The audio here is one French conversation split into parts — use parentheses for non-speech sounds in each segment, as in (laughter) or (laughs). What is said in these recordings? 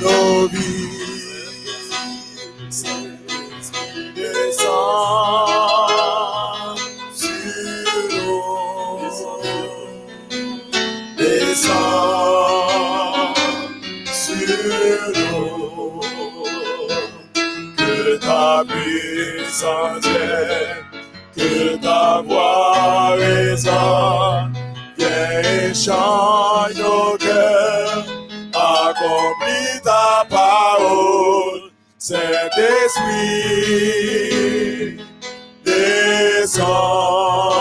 Novi, descend. entière, que ta voix résonne, viens et chante nos cœurs, accomplis ta parole, Saint-Esprit, descend.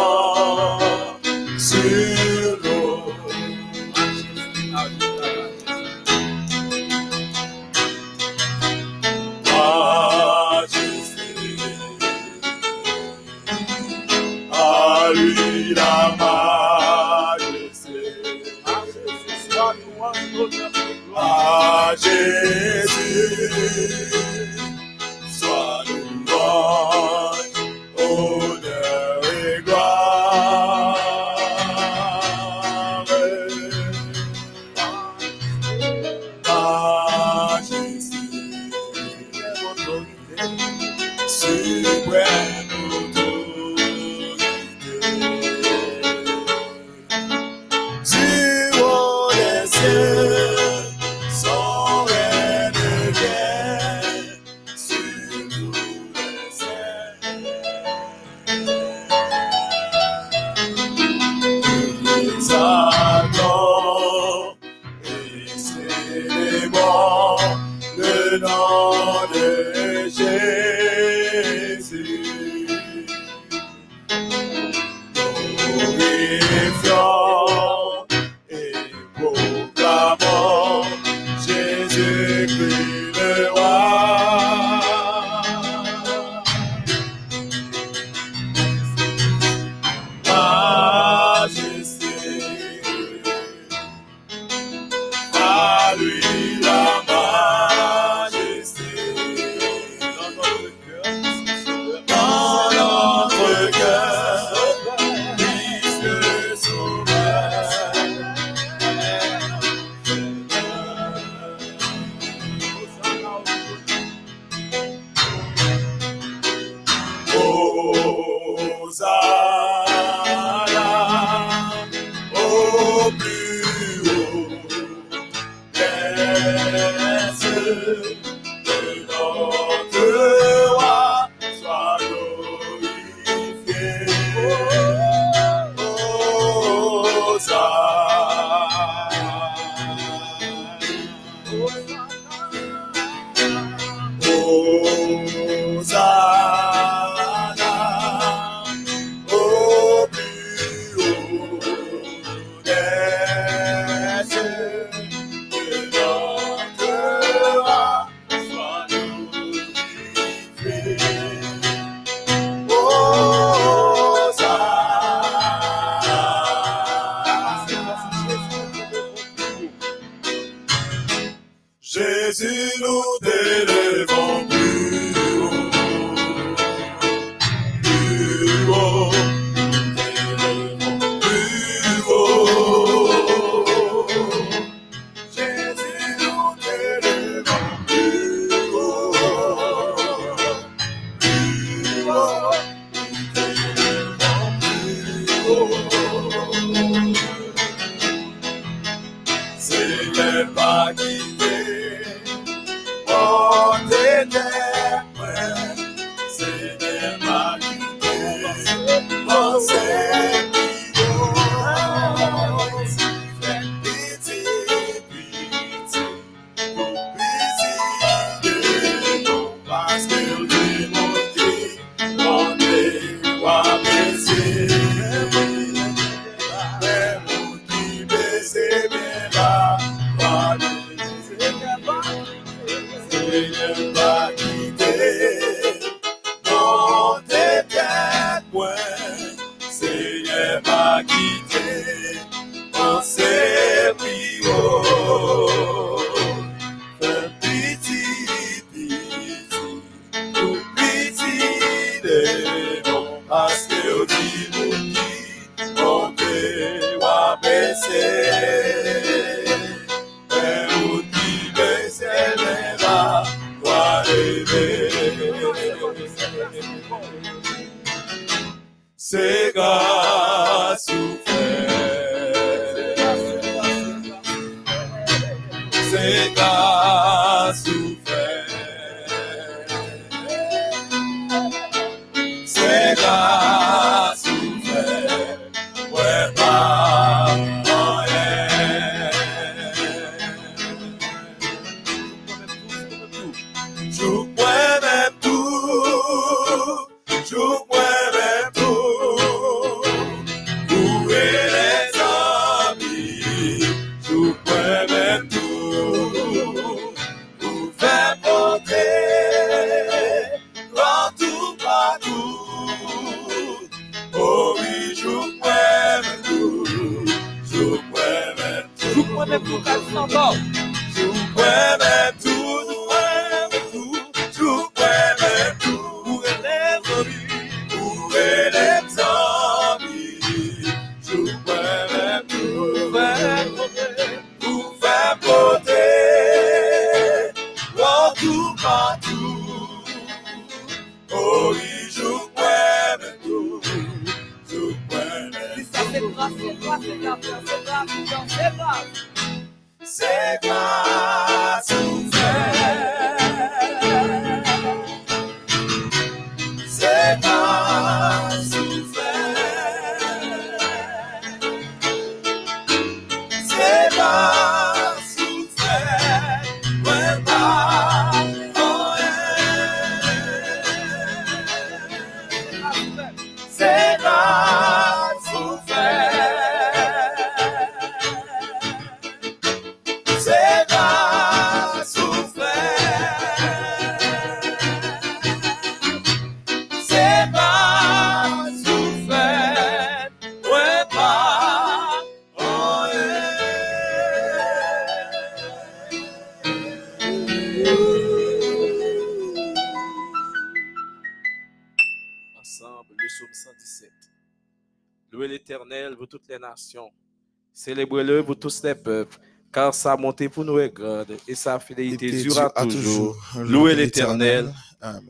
Célébrez-le, vous tous les peuples, car sa montée pour nous est grande et sa fidélité durera toujours. toujours. Louez l'Éternel.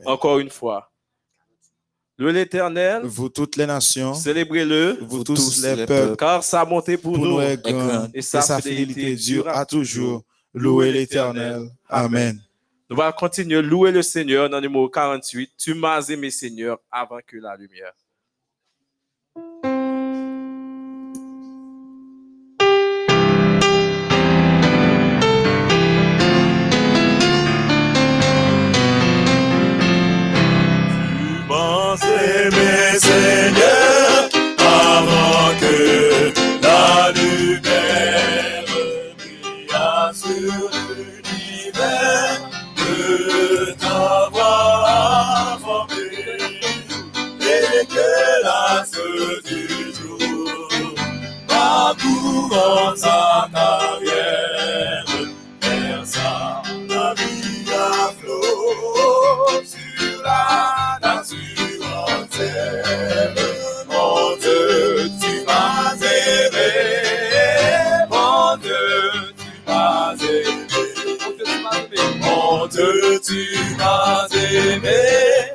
Encore une fois. Louez l'Éternel. Vous toutes les nations. Célébrez-le. Vous, tous les, peuples, car sa montée pour, nous, est grande et sa, et sa fidélité durera toujours. Louez l'Éternel. Amen. Nous allons continuer. Louer le Seigneur dans le numéro 48. Tu m'as aimé, Seigneur, avant que la lumière. aimer Seigneur avant que la lumière brille sur l'univers de t'avoir et que la seule du jour. Parcourant sa tu m'as aimé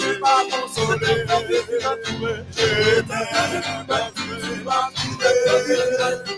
tu m'as consolé. Tu m'as trouvé. Je t'aime, tu m'as trouvé.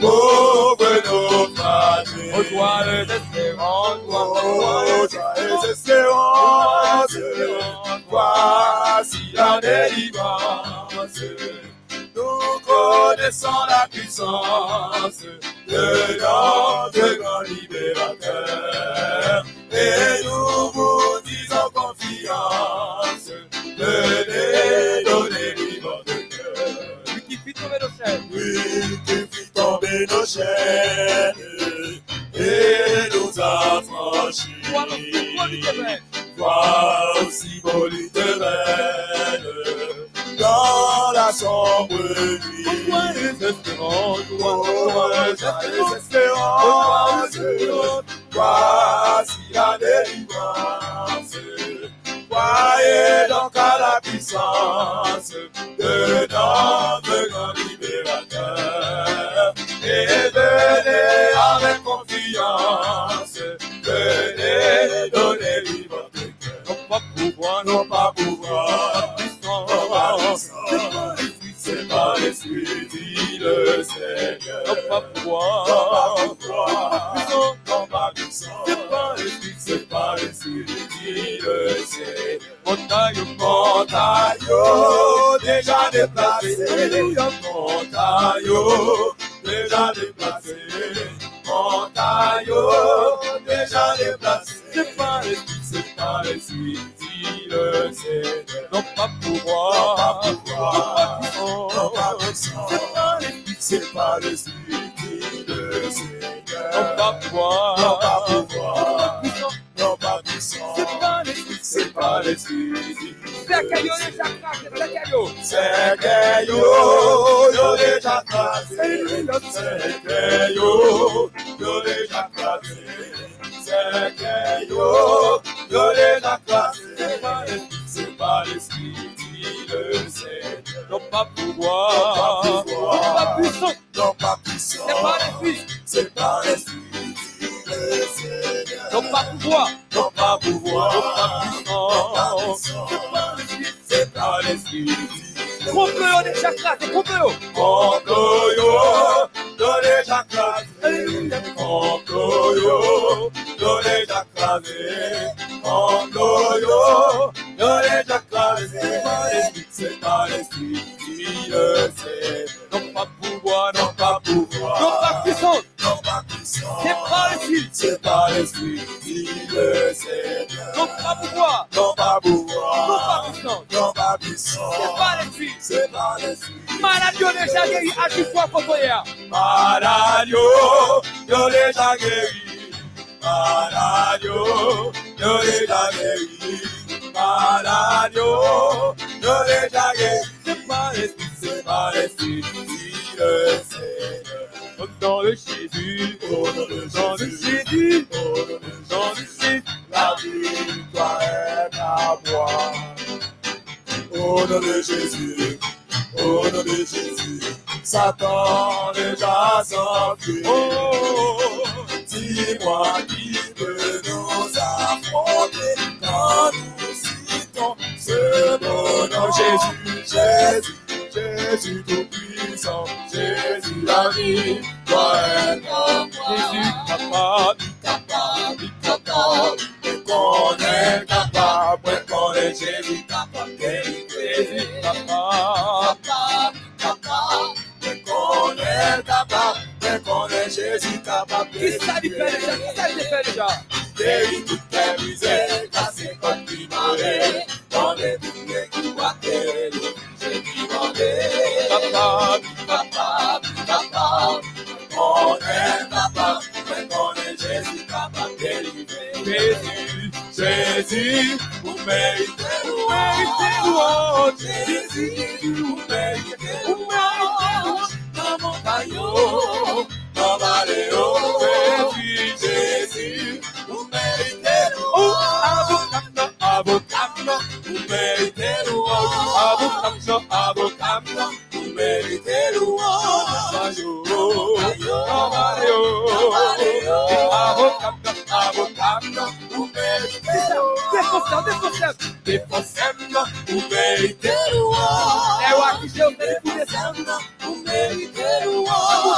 Pauvre naufragé. Au toit d'espérance, Oh, joyeuse espérance, voici la délivrance. Nous connaissons la puissance de notre grand libérateur. Et nous et nous a franchis. Toi aussi, dans la sombre nuit. Joyeuse espérance, Oh, joyeuse espérance, voici la délivrance. Croyez donc à la puissance de notre grand libérateur. Et venez avec confiance, venez donner lui votre cœur. Non pas pouvoir, Non pas pouvoir, non pas c'est pas l'esprit, dit le Seigneur. non pas Non pouvoir. pas pouvoir, non pas c'est pas l'esprit, c'est pas dit le Seigneur. Montagne, Montagne déjà déplacé, montagne déjà déplacé, montagne déjà déplacé. c'est pas l'esprit. C'est pas l'esprit, dit le Seigneur. Non pas Non pouvoir. pas pouvoir, Oh, non pas. C'est pas l'esprit. C'est pas le Seigneur. Non pas pouvoir. Non pas pouvoir, Puissant. non pas. Les. C'est que yo, yo yo, yo yo, yo l'esprit. C'est pas l'esprit, dit le. Non pas pouvoir. Non pas puissant. Non pas puissant. C'est pas l'esprit. C'est pas l'esprit, dit le Seigneur. Non pas pouvoir. Non pas pouvoir. Non pas pas puissant. C'est pas l'esprit. C'est pas l'esprit, dit le Trompe-le des chakras, c'est trompe-le. Complo yo, yo déjà crasé. Complo yo, yo déjà. Complo yo, yo déjà. C'est pas l'esprit, dit le Seigneur. Non pas pouvoir. Non pas pouvoir. Non pas puissant. Non pas puissant. C'est pas l'esprit. C'est pas l'esprit, dit le Seigneur. Non pas pouvoir. Non pas Non pouvoir. pas puissant. Non pas puissant. C'est pas l'esprit. C'est pas l'esprit. Maladie on déjà guéri à chaque fois y aller. Malade yo déjà guéri. Malade yo déjà guéri. Malade Jésus. Au nom de Jésus, au nom de Jésus. la victoire est à moi. Au nom de Jésus, au nom de Jésus, Satan déjà s'enfuit. Oh. Dis-moi qui peut nous affronter quand nous citons ce bon nom. Jésus, Jésus, Jésus tout-puissant, Jésus la vie, toi est en moi. Jésus Jésus, vous méritez louange, louange, Jésus, vous méritez louange, dans mon caillot, dans ma léo, Jésus, Jésus, vous méritez louange, avocat, vous méritez louange, avocat, avocat, vous social, desociando. Defocendo o meio inteiro. É o aqui seu dele começando o meio inteiro.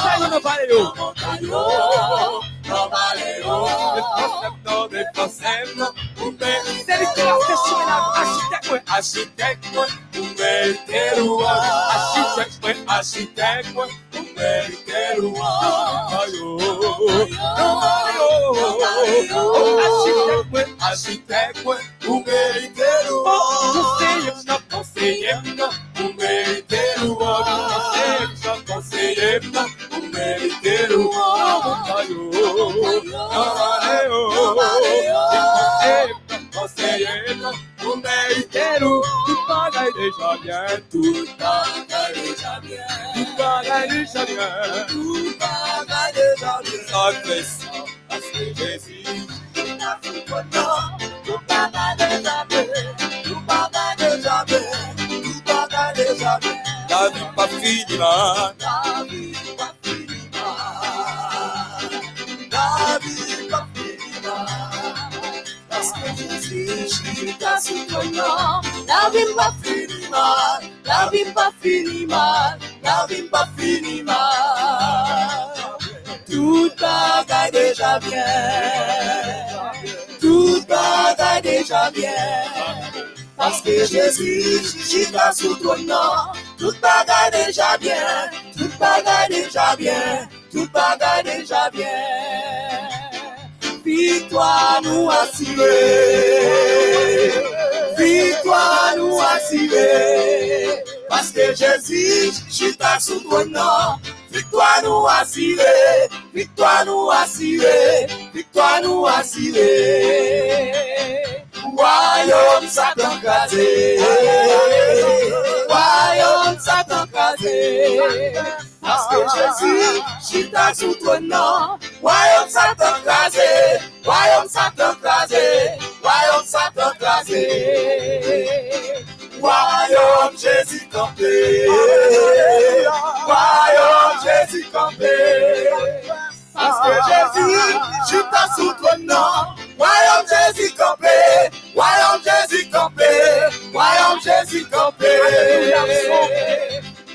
valeu, não valeu. bairro. No bairro. Defocendo, é defocendo é o meio inteiro. Deve ter a pessoa na hashtag. Hashtag o meio inteiro. Hashtag, hashtag o meio não valeu, não valeu, não Hashtag hashtag o mês inteiro. Conselhando, conselhando, o mês inteiro. Conselhando, conselhando, o mês inteiro. Oh. Conselhando, o mês inteiro. Tu paga e deixa bien. Tu paga e deixa bien. Tu paga e deixa bien. Tu paga e deixa bien. Só que só as vezes. Man. La. La je t'a soutenant. La finie, man. La finie, man. La finie, man. Tout bagaille déjà bien. Tout bagaille déjà bien. Parce que Jésus, j'y pas sous ton nom. Tout bagaille déjà bien. Tout bagaille déjà bien. Tout bagaille déjà bien. Victoire nous assurée. Victoire nous assurée. Parce que Jésus, pas sous ton nom. Victoire nous assurée. Victoire nous assurée. Victoire nous assurée. Royaume Satan. Royaume sa tan kaze Aske Jezu chita sou ton nan Woyom sa tan kaze Woyom sa tan kaze Woyom sa tan kaze Woyom Jezu kampe Woyom Jezu kampe. Parce que Jésus, chita sous ton nom. Royaume Jésus campé. Royaume Jésus campé. Royaume Jésus campé.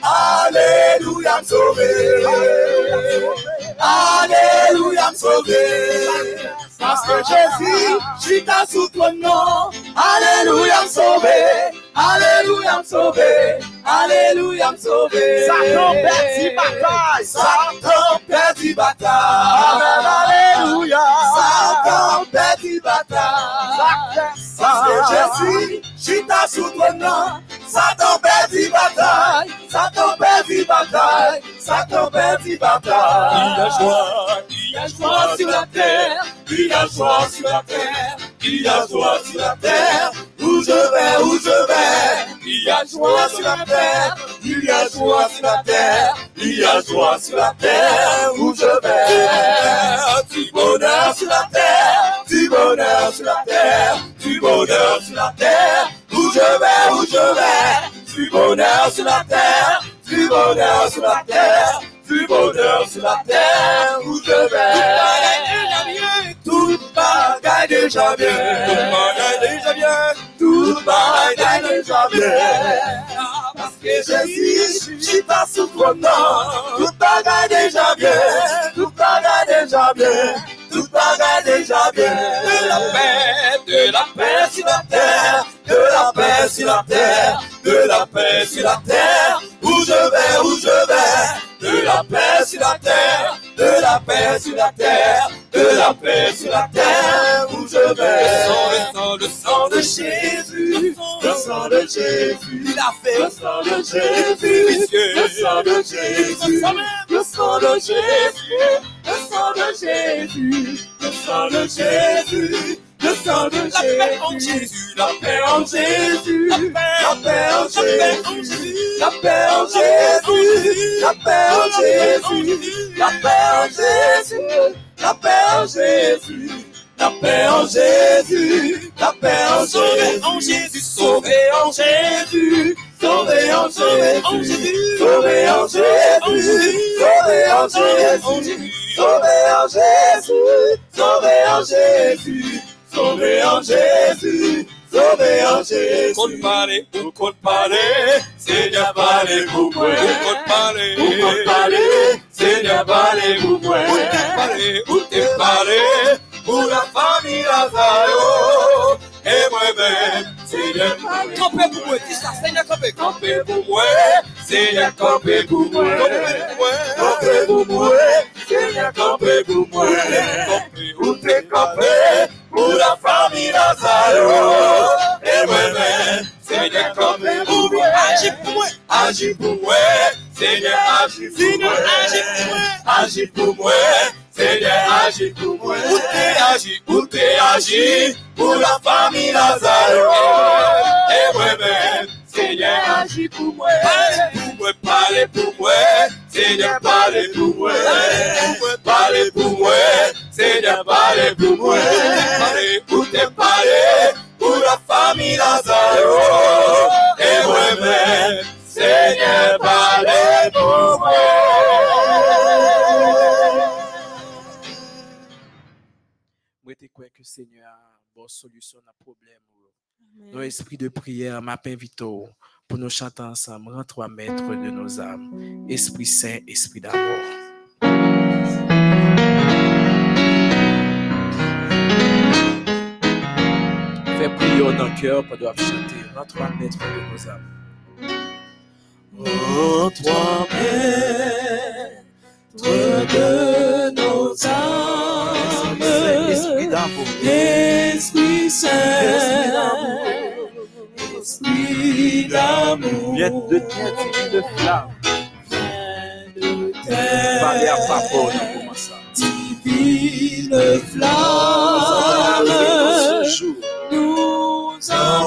Alléluia, me sauvé. Alléluia, me sauvé. Parce que Jésus, chita sous ton nom. Alléluia, me sauvé. Alléluia, me sauvé. Alléluia, me sauvé. Satan perdit bataille. Satan perdit bataille. Alléluia. Satan perdit bataille. Parce que Jésus, chita sous ton nom. Satan perdit bataille. Satan perdit bataille. Satan perdit bataille. Il y a joie, il y a joie sur la terre. Il y a joie sur la terre. Il y a joie sur la terre. Je vais, où je vais. Il y a joie sur la terre. Il y a joie sur la terre. Il y a joie sur la terre. Où je vais. Du bonheur sur la terre. Du bonheur sur la terre. Du bonheur sur la terre. Où je vais, où je vais. Du bonheur sur la terre. Du bonheur sur la terre. Du bonheur sur la terre. Où je vais. Tout bagaille déjà bien. Tout bagaille déjà bien. Tout bagaille déjà bien. Parce que Jésus, j'y passe sous ton nom. Tout bagaille déjà bien. Tout bagaille déjà bien. Tout bagaille déjà bien. De la paix, de la paix sur la terre. De la paix sur la terre. De la paix sur la terre. Où je vais, où je vais. De la paix sur la terre. De la paix sur la terre. De la paix sur la terre. Où je vais. Le sang, le sang, le sang de Jésus. Le sang de Jésus. Il a fait le sang de Jésus. Le sang de Jésus. Le sang de Jésus. Le sang de Jésus. Le sang de Jésus. le sang de La paix en Jésus, Jésus, la paix en Jésus, la paix, en Jésus, la paix en Jésus, la paix en Jésus, la paix en Jésus, la paix en Jésus, la paix en Jésus, la paix en sauvé en Jésus, Jésus, sauvé en Jésus, sauvé en Jésus, Jésus, sauvé en Jésus, sauvé en Jésus, sauvé en Jésus, sauvé en Jésus, sauvé en Jésus, sauvé en Jésus. Compte parler, ou compte parler, Seigneur, parlez pour moi. ou compte parler, Ou compte parler, Seigneur, parlez pour moi. ou t'es parlé, ou Ou t'es t'es parlé, parlé pour la famille Lazaro. Et moi-même, Seigneur, parlez pour Campez pour moi, dis ça, Seigneur, campez. Campez pour moi, Seigneur, pour moi. pour moi, pour moi. Où pour pour moi. agis pour moi, Agis pour moi, Seigneur, agis pour moi. pour moi. Pour moi, pour moi. Où t'es agi, Où t'es agi pour la famille Lazaro. Et moi-même, Seigneur, agis pour moi. pour moi, Parlez pour moi, Seigneur, parlez pour moi. Parlez pour moi, Seigneur, parlez pour moi. Parlez pour t'es parlé pour la famille Lazaro. Et moi-même, Seigneur, parlez pour moi. Moi, te crois que Seigneur a bonne solution à problème. Nos esprits de prière m'a invité pour nous chanter ensemble, rends-toi maître de nos âmes. Esprit Saint, Esprit d'amour. Fais prière dans le cœur pour nous chanter, rends-toi maître de nos âmes. Oh, toi, de nos âmes, Esprit d'amour. Esprit Saint, Esprit d'amour, Viens de divine flamme. de flamme, nous Fais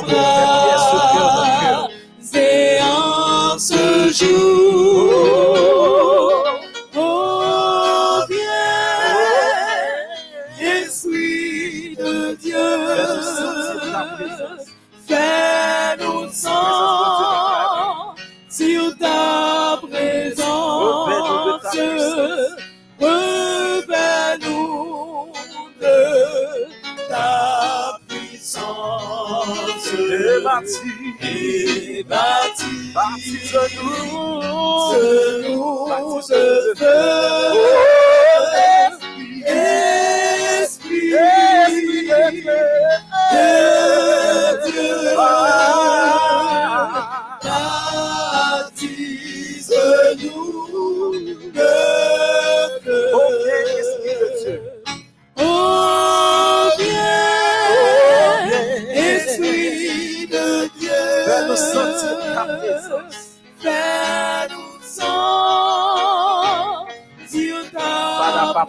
Et bâtis, Et baptise baptise-nous. nous de feu. Esprit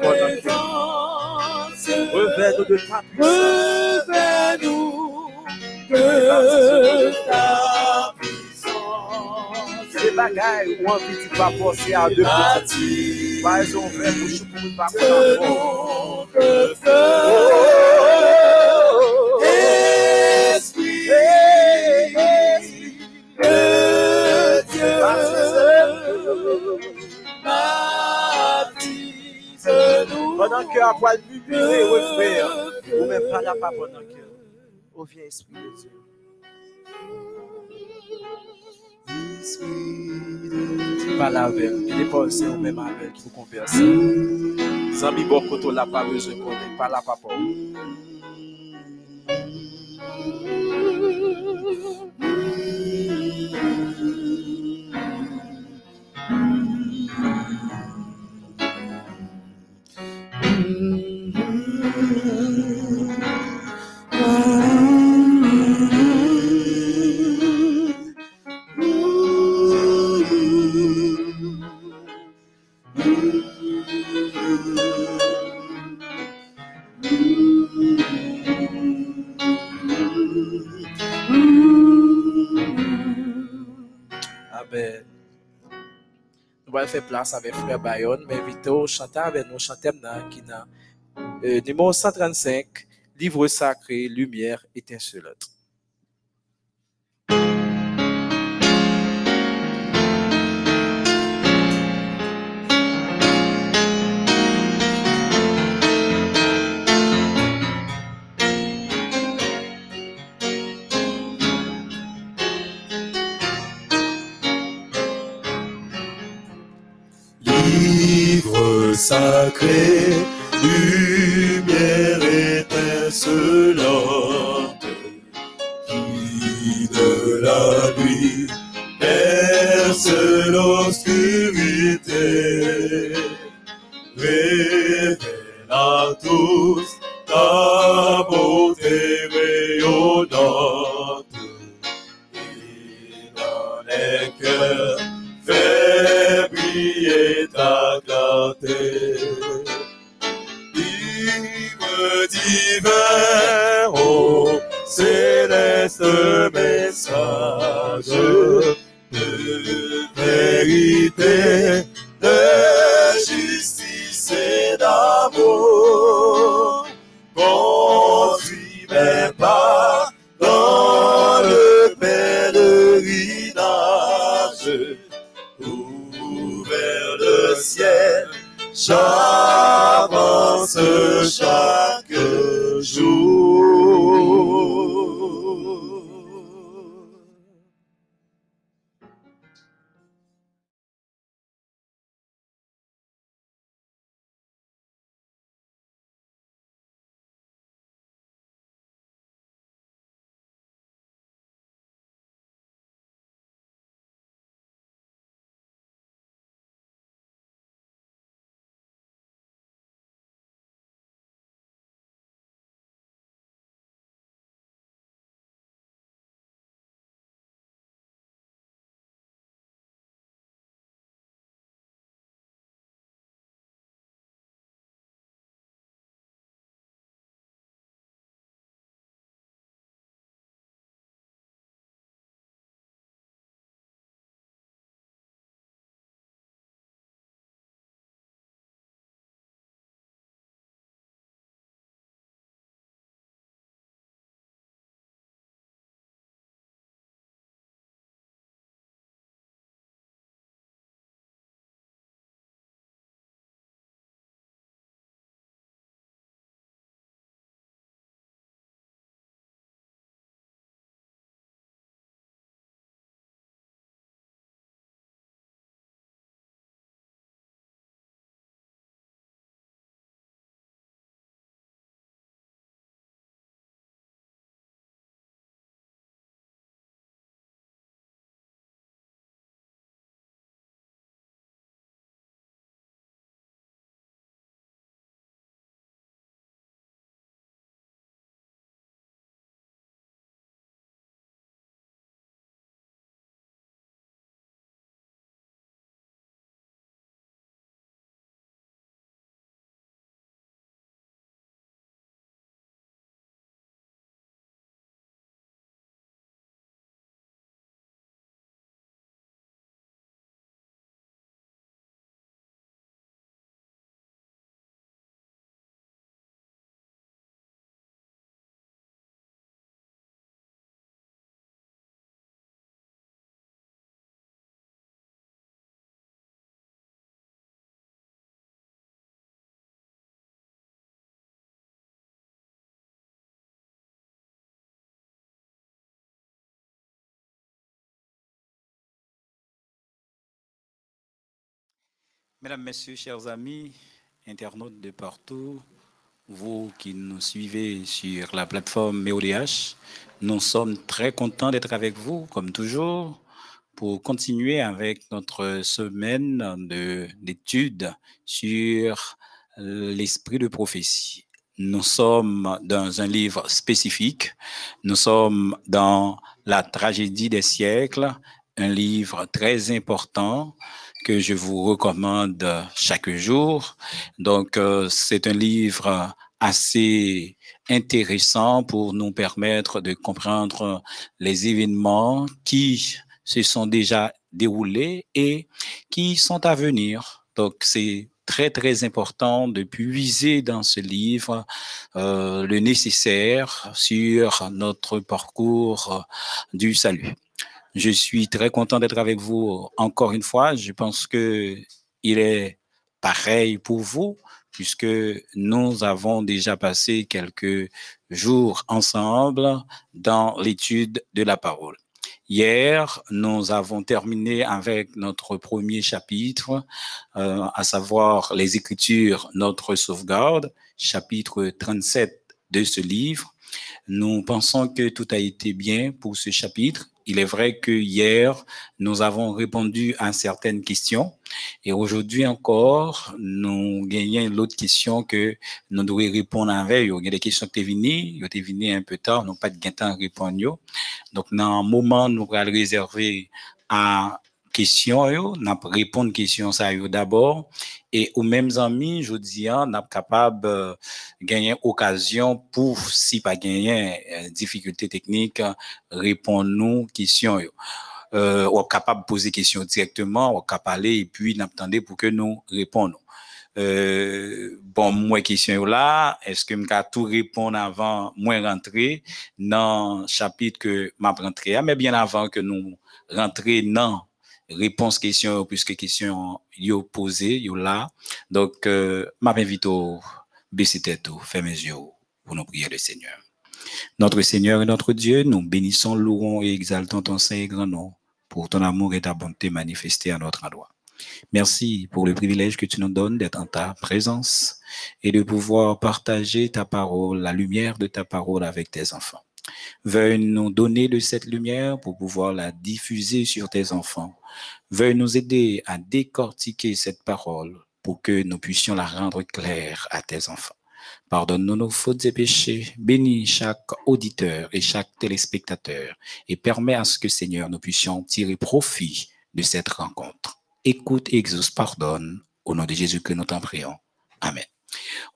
présence. Revêt-nous de ta puissance. De ta puissance. Des bagailles où envie de pas penser à deux petits. Vrai bouche pour pendant que à hein. pas la pas au vient Esprit de Dieu. Parle avec, il est pensé ou même avec pour converser. Zami bon koto la pas besoin qu'on ait, parle à papa. I bet. Allons faire place avec Frère Bayonne, mais vite au chanter avec nous, chanter qui n'a euh, numéro 135, livre sacré, lumière étincelante. Sacré, lumière étincelante, qui de la nuit perce l'obscurité, révèle à tous ta beauté rayonnante, et dans les cœurs fait briller ta clarté. Divin, oh, céleste Mesdames, Messieurs, chers amis, internautes de partout, vous qui nous suivez sur la plateforme MEODH, nous sommes très contents d'être avec vous, comme toujours, pour continuer avec notre semaine d'études sur l'esprit de prophétie. Nous sommes dans un livre spécifique, nous sommes dans la tragédie des siècles, un livre très important que je vous recommande chaque jour. Donc, euh, c'est un livre assez intéressant pour nous permettre de comprendre les événements qui se sont déjà déroulés et qui sont à venir. Donc, c'est très, très important de puiser dans ce livre euh, le nécessaire sur notre parcours du salut. Je suis très content d'être avec vous encore une fois. Je pense que il est pareil pour vous puisque nous avons déjà passé quelques jours ensemble dans l'étude de la parole. Hier, nous avons terminé avec notre premier chapitre, euh, à savoir les Écritures, notre sauvegarde, chapitre 37 de ce livre. Nous pensons que tout a été bien pour ce chapitre il est vrai que hier, nous avons répondu à certaines questions et aujourd'hui encore, nous gagnons l'autre question que nous devons répondre avec. Il y a des questions qui sont venues, qui sont un peu tard, nous pas de temps à répondre. Donc, dans un moment, nous allons réserver à question yo, n'a répondre question ça yo d'abord et aux mêmes amis, je dis n'a capable euh, gagner occasion pour si pas gagner euh, difficulté technique répondre nous question yo. Euh, ou capable poser question directement, ou capable parler et puis n'attendez pour que nous répondons. Euh, bon, moi, question là, est-ce que je tout répondre avant moi rentrer dans le chapitre que m'a rentré, mais bien avant que nous rentrer dans réponse question puisque question yo posé yo là donc euh, m'a invité au baisser tête mes yeux pour nous prier le Seigneur notre Seigneur et notre Dieu nous bénissons louons et exaltons ton saint et grand nom pour ton amour et ta bonté manifestés à notre endroit Merci pour le privilège que tu nous donnes d'être en ta présence et de pouvoir partager ta parole, la lumière de ta parole avec tes enfants. Veuille nous donner de cette lumière pour pouvoir la diffuser sur tes enfants. Veuille nous aider à décortiquer cette parole pour que nous puissions la rendre claire à tes enfants. Pardonne-nous nos fautes et péchés. Bénis chaque auditeur et chaque téléspectateur et permets à ce que, Seigneur, nous puissions tirer profit de cette rencontre. Écoute, exauce, pardonne. Au nom de Jésus que nous t'en prions. Amen.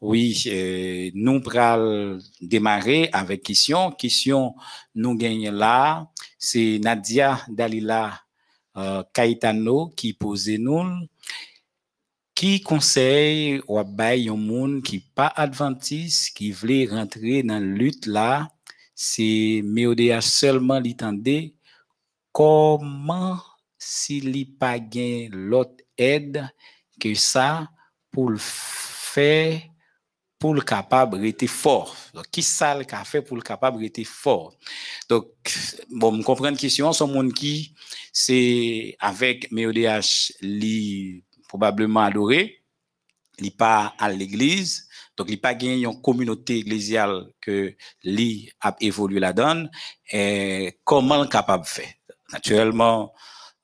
Oui, euh, nous allons démarrer avec question. Question nous gagnons là. C'est Nadia Dalila euh, qui pose nous. Qui conseille ou bail monde qui pas adventiste, qui voulait rentrer dans la lutte là, c'est MEODH seulement l'entendait. Comment s'il pas gain l'autre aide que ça pour le fait pour le capable rester fort. Donc, qui ça le fait pour le capable rester fort? Donc, bon, me comprendre question, son monde qui, c'est avec MEODH, li probablement adoré, li pas à l'église, donc li pas gagné une communauté ecclésiale que li a évolué la donne, et comment le capable fait? Naturellement,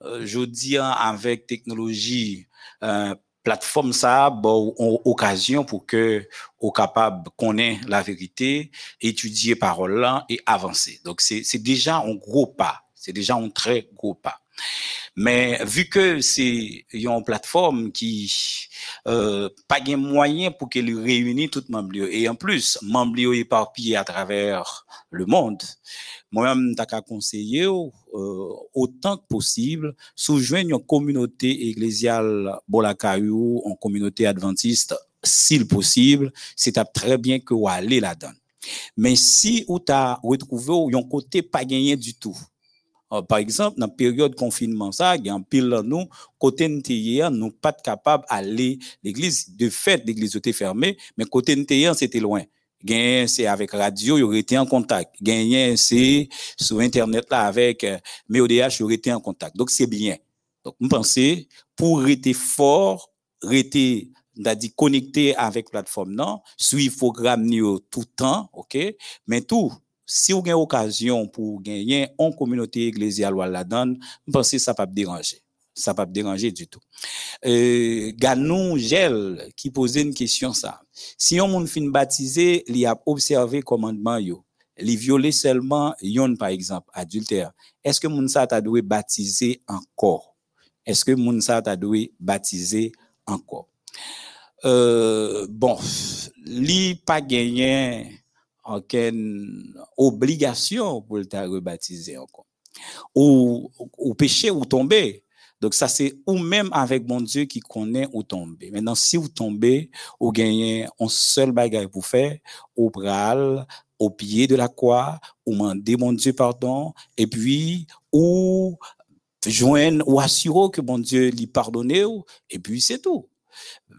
euh, je dis avec technologie, euh, plateforme ça bon occasion pour que au capable connaître la vérité étudier parole là et avancer. Donc c'est déjà un gros pas. C'est déjà un très gros pas. Mais vu que c'est une plateforme qui euh, pas de moyen pour qu'elle réunisse tout monde et en plus membres éparpillés à travers le monde moi-même, je conseillé euh, autant que possible, sous-joindre une communauté ecclésiale Bolakayou, une communauté adventiste, s'il possible, c'est très bien que vous allez là-dedans. Mais si vous avez retrouvé un côté pas gagné du tout, euh, par exemple, dans la période de confinement, ça, il y a un pile nous, côté NTIA, nous pas capable d'aller l'église. De fait, l'église était fermée, mais côté NTIA, c'était loin. Gagné, c'est avec radio, il aurait été en contact. Gagné, c'est sur Internet là avec euh, MEODH, il aurait été en contact. Donc, c'est bien. Donc, vous pensez, pour rester fort, rester, dit connecté avec la plateforme, non, suivre programme tout le temps, ok? Mais tout, si vous avez occasion pour gagner en communauté ecclésiale ou la donne, pensez ça pas déranger ça va pas déranger du tout. Euh, Ganon Gel qui posait une question ça. Si on moun fin baptisé, il a observé commandement yo. Il violé seulement yon par exemple adultère. Est-ce que moun sa t'a doué baptiser encore? Est-ce que moun sa t'a doué baptiser encore? Euh, bon, li pas gagné aucune obligation pour le rebaptiser encore. Ou, ou péché ou tomber Donc ça c'est ou même avec bon Dieu qui connaît où tomber. Maintenant si vous tombez, vous gagnez un seul bagage pour faire, au bral, au pied de la croix, ou demander mon Dieu pardon, et puis ou joindre ou assurer que bon Dieu lui pardonne, et puis c'est tout.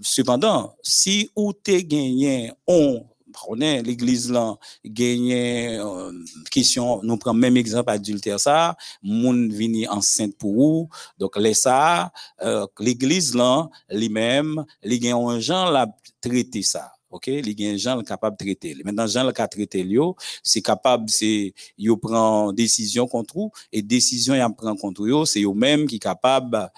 Cependant, si ou t'es gagné on prenez l'église là gagné euh, question nous prenons même exemple adultère ça moun vini enceinte pour vous. Donc les ça euh, l'église là lui-même gagne un gens la traiter ça OK? Li gagne gens capable traiter. Maintenant gens le traiter yo c'est capable c'est yo prend décision contre vous et décision y prend contre yo c'est eux même qui capable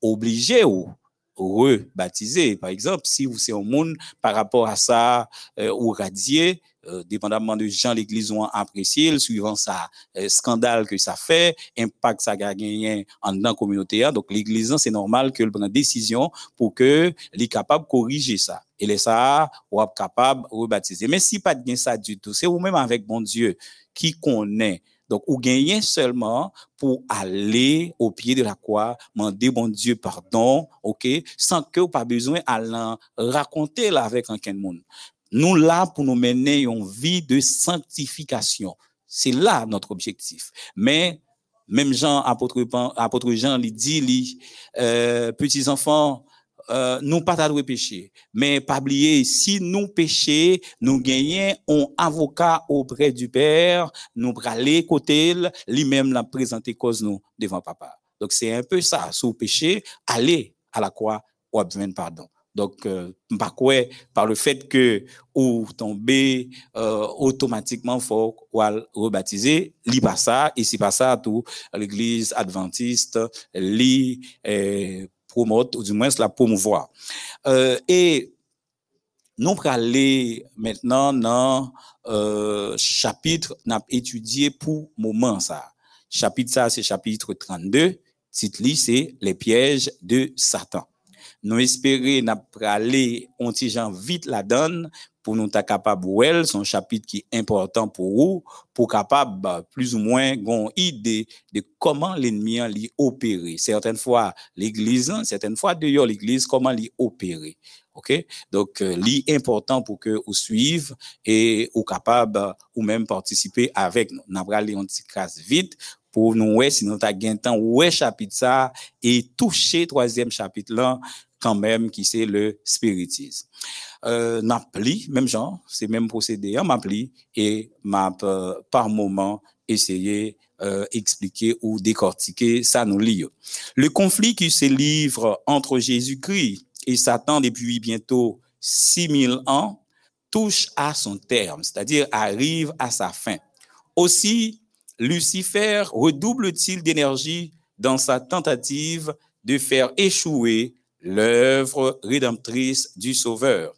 obligé ou rebaptisé. Par exemple, si vous êtes un monde par rapport à ça, euh, ou radié, euh, dépendamment de gens l'église ont apprécié, suivant ça, euh, scandale que ça fait, impact ça a gagné en dans la communauté. Donc, l'église, c'est normal qu'elle prenne décision pour que les capable de corriger ça. Et les ça, ou capable de rebaptiser. Mais si pas de ça du tout, c'est vous-même avec bon Dieu qui connaît donc, ou gagnez seulement pour aller au pied de la croix, demander bon Dieu pardon, ok, sans que vous pas besoin de raconter là avec un monde. Nous là pour nous mener une vie de sanctification. C'est là notre objectif. Mais même Jean, apôtre Jean, il dit, euh, petits enfants, euh, nous pas de péché. Mais pas oublier, si nous péchons, nous gagnons un avocat auprès du Père, nous aller côté lui-même la présenter cause nous devant papa. Donc c'est un peu ça, sous péché, aller à la croix ou besoin pardon. Donc, euh, quoi, par le fait que ou tomber euh, automatiquement faut rebaptiser, lit pas ça, et c'est pas ça tout l'église adventiste, lit euh, promote, ou du moins la promouvoir. Euh, et nous allons maintenant dans euh, chapitre n'a étudié pour moment ça. Chapitre ça c'est chapitre 32, titre c'est les pièges de Satan. Nous espérons n'a aller on vite la donne pour nous être capable ouais son chapitre qui est important pour vous pour capable bah, plus ou moins une idée de comment l'ennemi l'y opérer. Certaines fois l'église hein, certaines fois d'ailleurs l'église comment l'y opérer. OK? Donc euh, important pour que vous suivez et ou capable ou même participer avec nous. N'a aller un petit casse vite pour nous ouais si nous gain temps ouais chapitre ça et toucher troisième chapitre quand même qui c'est le spiritisme euh, n'appli, même genre, c'est même procédé, on m'appli et m'a euh, par moment essayé euh, expliquer ou décortiquer ça nous lit. Le conflit qui se livre entre Jésus-Christ et Satan depuis bientôt 6000 ans touche à son terme, c'est-à-dire arrive à sa fin. Aussi, Lucifer redouble-t-il d'énergie dans sa tentative de faire échouer l'œuvre rédemptrice du Sauveur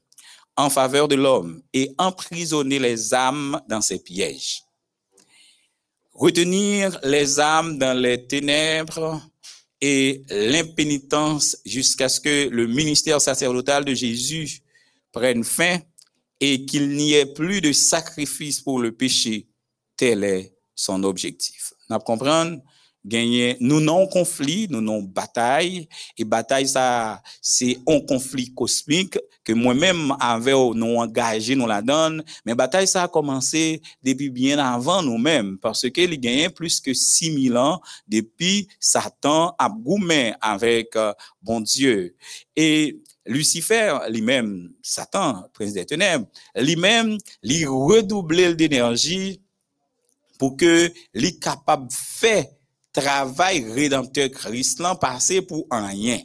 en faveur de l'homme et emprisonner les âmes dans ses pièges. Retenir les âmes dans les ténèbres et l'impénitence jusqu'à ce que le ministère sacerdotal de Jésus prenne fin et qu'il n'y ait plus de sacrifice pour le péché. Tel est son objectif. Gagner. Nous non conflit nous non bataille. Et bataille ça c'est un conflit cosmique que moi-même avait nous engagé nous la donne mais bataille ça a commencé depuis bien avant nous-mêmes parce que il gagne plus que 6000 ans depuis Satan a goumé avec euh, bon Dieu. Et Lucifer, lui-même, Satan, prince des ténèbres, lui-même, lui redoubler d'énergie pour que lui capable faire travail rédempteur Christ là passé pour un rien.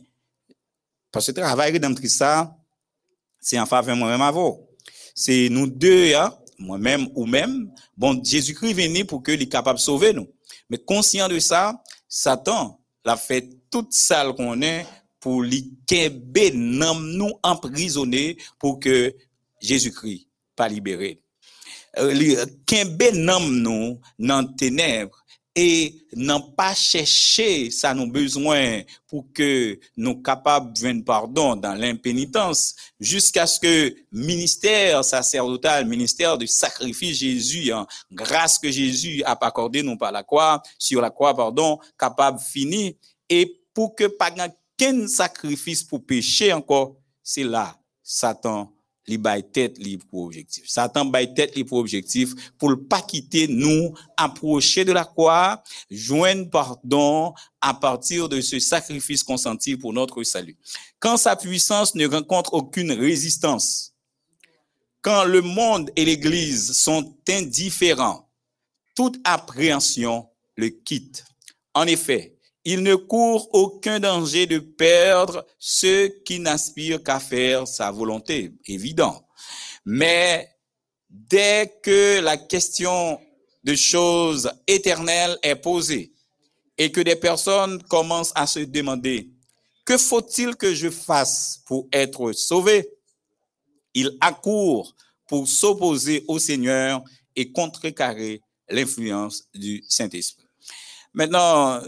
Parce que travail rédempteur ça, c'est en faveur moi-même avant. C'est nous deux, hein, moi-même ou même, bon, Jésus-Christ venu pour que est capable de sauver nous. Mais conscient de ça, Satan l'a fait toute ça qu'on est pour lui nous emprisonner pour que Jésus-Christ pas libéré. Euh, nous dans ténèbres et n'ont pas cherché ça nous besoin pour que nous capables de pardon dans l'impénitence jusqu'à ce que ministère sacerdotal, ministère du sacrifice Jésus, hein, grâce que Jésus a accordé nous par la croix, sur la croix, pardon, capable fini et pour que pas qu'un sacrifice pour pécher encore, c'est là Satan li bay tête li pour objectif. Satan bay tête li pour objectif pour pas quitter nous approcher de la croix, joindre pardon à partir de ce sacrifice consenti pour notre salut. Quand sa puissance ne rencontre aucune résistance, quand le monde et l'église sont indifférents, toute appréhension le quitte. En effet, il ne court aucun danger de perdre ceux qui n'aspirent qu'à faire sa volonté, évident. Mais dès que la question de choses éternelles est posée et que des personnes commencent à se demander, que faut-il que je fasse pour être sauvé? Il accourt pour s'opposer au Seigneur et contrecarrer l'influence du Saint-Esprit. Mètnen,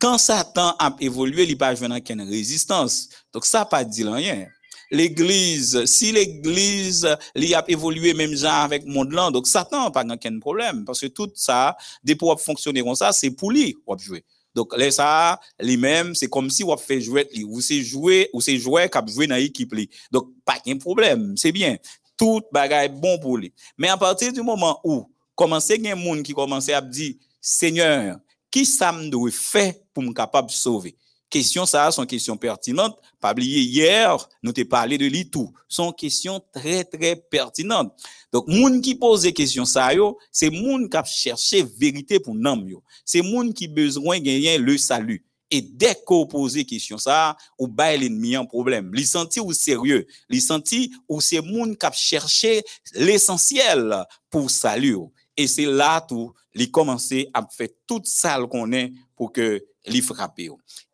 kan Satan ap evolwe, li pa jwen an ken rezistans. Dok sa pa di lan yen. L'Eglise, si l'Eglise li ap evolwe menm jan avèk mond lan, dok Satan pa nan ken problem. Paske tout sa, depo wap fonksyonè kon sa, se pou li wap jwè. Dok lè sa, li mèm, se kom si wap fè jwèt li. Ou se jwè, ou se jwè kap jwè nan ekip li. Dok pa ken problem, se bien. Tout bagay bon pou li. Men a patir du moman ou, komanse gen moun ki komanse ap di, Seigneur, qui ça me doit faire pour me capable de sauver? Question ça, sont questions pertinentes. Pas oublier hier, nous t'ai parlé de lui tout. Sont questions très, très pertinentes. Donc, moun qui pose des questions ça, c'est moun qui a cherché vérité pour nous, yo. C'est moun qui besoin de gagner le salut. Et dès qu'on pose des questions ça, ou bail l'ennemi un problème. Li senti ou sérieux? Li senti ou c'est moun qui a cherché l'essentiel pour salut. Et c'est là tout, il commencé à faire toute ça qu'on est pour que il frappe.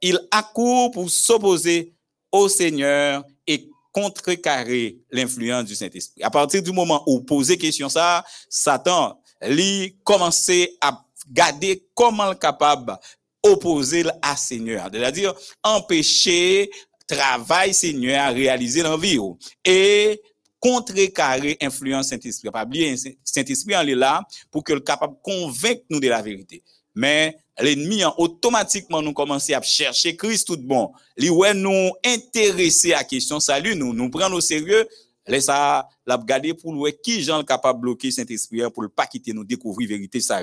Il accourt pour s'opposer au Seigneur et contrecarrer l'influence du Saint-Esprit. À partir du moment où poser question ça, Satan, lui commençait à garder comment il capable opposer à Seigneur. C'est-à-dire empêcher travail Seigneur à réaliser l'envie. Et contrecarrer influence Saint-Esprit. Pas oublier, Saint-Esprit est là pour que le capable convaincre nous de la vérité. Mais l'ennemi, automatiquement, nous commençons à chercher Christ tout bon. Lui, ouais, nous intéresser à la question salut, nous, nous prenons au sérieux. Laisse ça, la pour voir qui gens capable bloquer Saint-Esprit pour ne pas quitter nous découvrir vérité ça.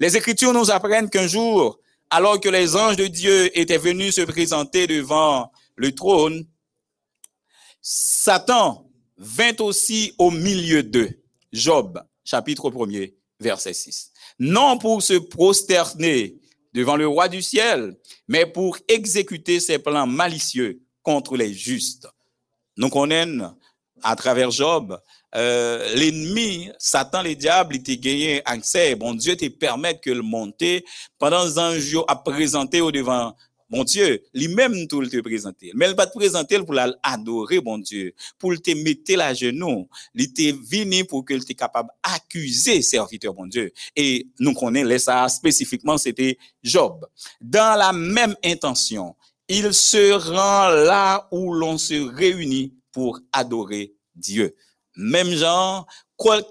Les Écritures nous apprennent qu'un jour, alors que les anges de Dieu étaient venus se présenter devant le trône, Satan vint aussi au milieu d'eux. Job, chapitre 1er, verset 6. Non pour se prosterner devant le roi du ciel, mais pour exécuter ses plans malicieux contre les justes. Nous connaissons à travers Job, euh, l'ennemi, Satan, le diable, il t'a gagné accès. Bon Dieu te permet que le monter pendant un jour à présenter au devant Bon Dieu, lui-même tout le te présenter. Mais il va te présenter pour l'adorer, bon Dieu, pour te mettre la genou. Il te venu pour que tu capable d'accuser serviteur, bon Dieu. Et nous connaissons ça spécifiquement, c'était Job. Dans la même intention, il se rend là où l'on se réunit pour adorer Dieu. Même genre,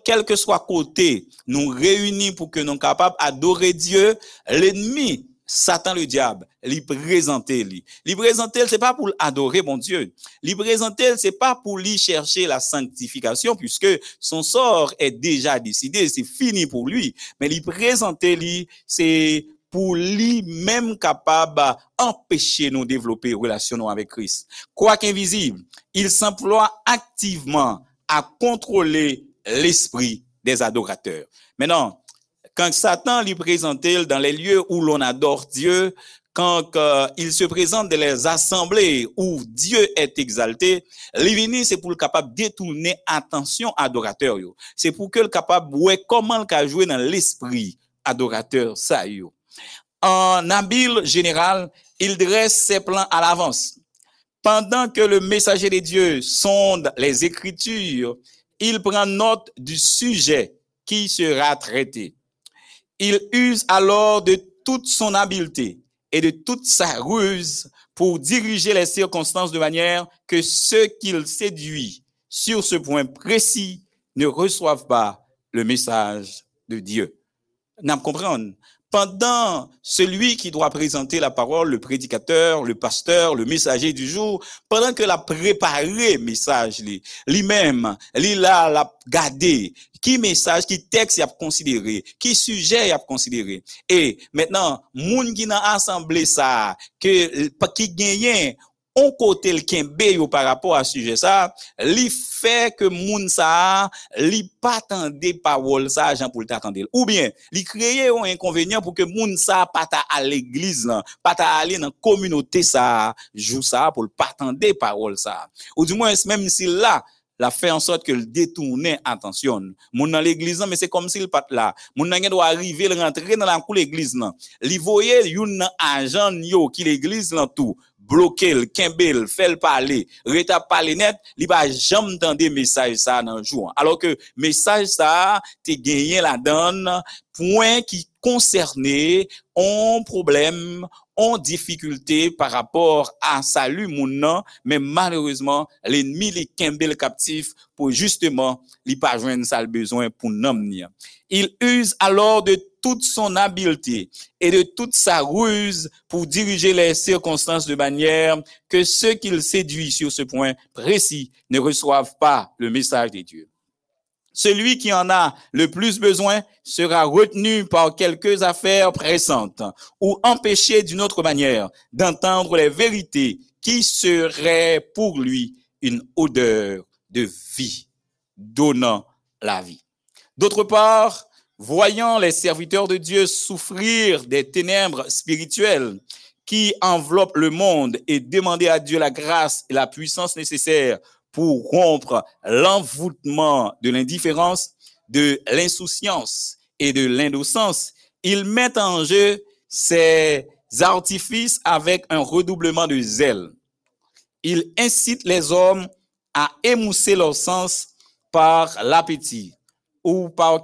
quel que soit côté, nous réunis pour que nous capables d'adorer Dieu, l'ennemi Satan le diable, lui présenter lui. Lui présenter, c'est pas pour adorer mon Dieu. Lui présenter, c'est pas pour lui chercher la sanctification puisque son sort est déjà décidé, c'est fini pour lui. Mais lui présenter lui, c'est pour lui-même capable d'empêcher nous développer relation avec Christ. Quoi qu'invisible, il s'emploie activement à contrôler l'esprit des adorateurs. Maintenant, quand Satan lui présentait dans les lieux où l'on adore Dieu, quand euh, il se présente dans les assemblées où Dieu est exalté, l'ivini c'est pour le capable détourner attention adorateur C'est pour que le capable ouais comment le jouer dans l'esprit adorateur ça yo. En habile général, il dresse ses plans à l'avance. Pendant que le messager de Dieu sonde les écritures, il prend note du sujet qui sera traité. Il use alors de toute son habileté et de toute sa ruse pour diriger les circonstances de manière que ceux qu'il séduit sur ce point précis ne reçoivent pas le message de Dieu. N'a comprendre. Pendant celui qui doit présenter la parole, le prédicateur, le pasteur, le messager du jour, pendant que la préparé message lui-même, li là l'a gardé, qui message, qui texte y a considéré, qui sujet y a considéré. Et maintenant, moun qui n'a assemblé ça, que qui gagne on côté le kembe par rapport à ce sujet ça, li fait que moun ça li pas tendé parole ça Jean pour t'attendre ou bien li créer un inconvénient pour que moun ça pas ta à l'église là, pas ta aller dans communauté ça, joue ça pour pas tendre parole ça. Ou du moins même si là la fait en sorte que le détourner attention. Moun dans l'église mais c'est comme s'il pas là. Moun nan doit arriver rentrer dans la cour l'église là. Li voye yon agent yo qui l'église là tout bloquer le kembel, fait le parler, reta parler net, li pas jamais entendre message ça dans jour. Alors que message ça t'es gagné la donne point qui concernait un problème, en difficulté par rapport à salut mon mais malheureusement l'ennemi les kembel captif pour justement li pas joindre ça besoin pour nom Il use alors de toute son habileté et de toute sa ruse pour diriger les circonstances de manière que ceux qu'il séduit sur ce point précis ne reçoivent pas le message de Dieu. Celui qui en a le plus besoin sera retenu par quelques affaires pressantes ou empêché d'une autre manière d'entendre les vérités qui seraient pour lui une odeur de vie, donnant la vie. D'autre part, voyant les serviteurs de Dieu souffrir des ténèbres spirituelles qui enveloppent le monde et demander à Dieu la grâce et la puissance nécessaires pour rompre l'envoûtement de l'indifférence, de l'insouciance et de l'innocence, il met en jeu ses artifices avec un redoublement de zèle. Il incite les hommes à émousser leur sens par l'appétit ou par,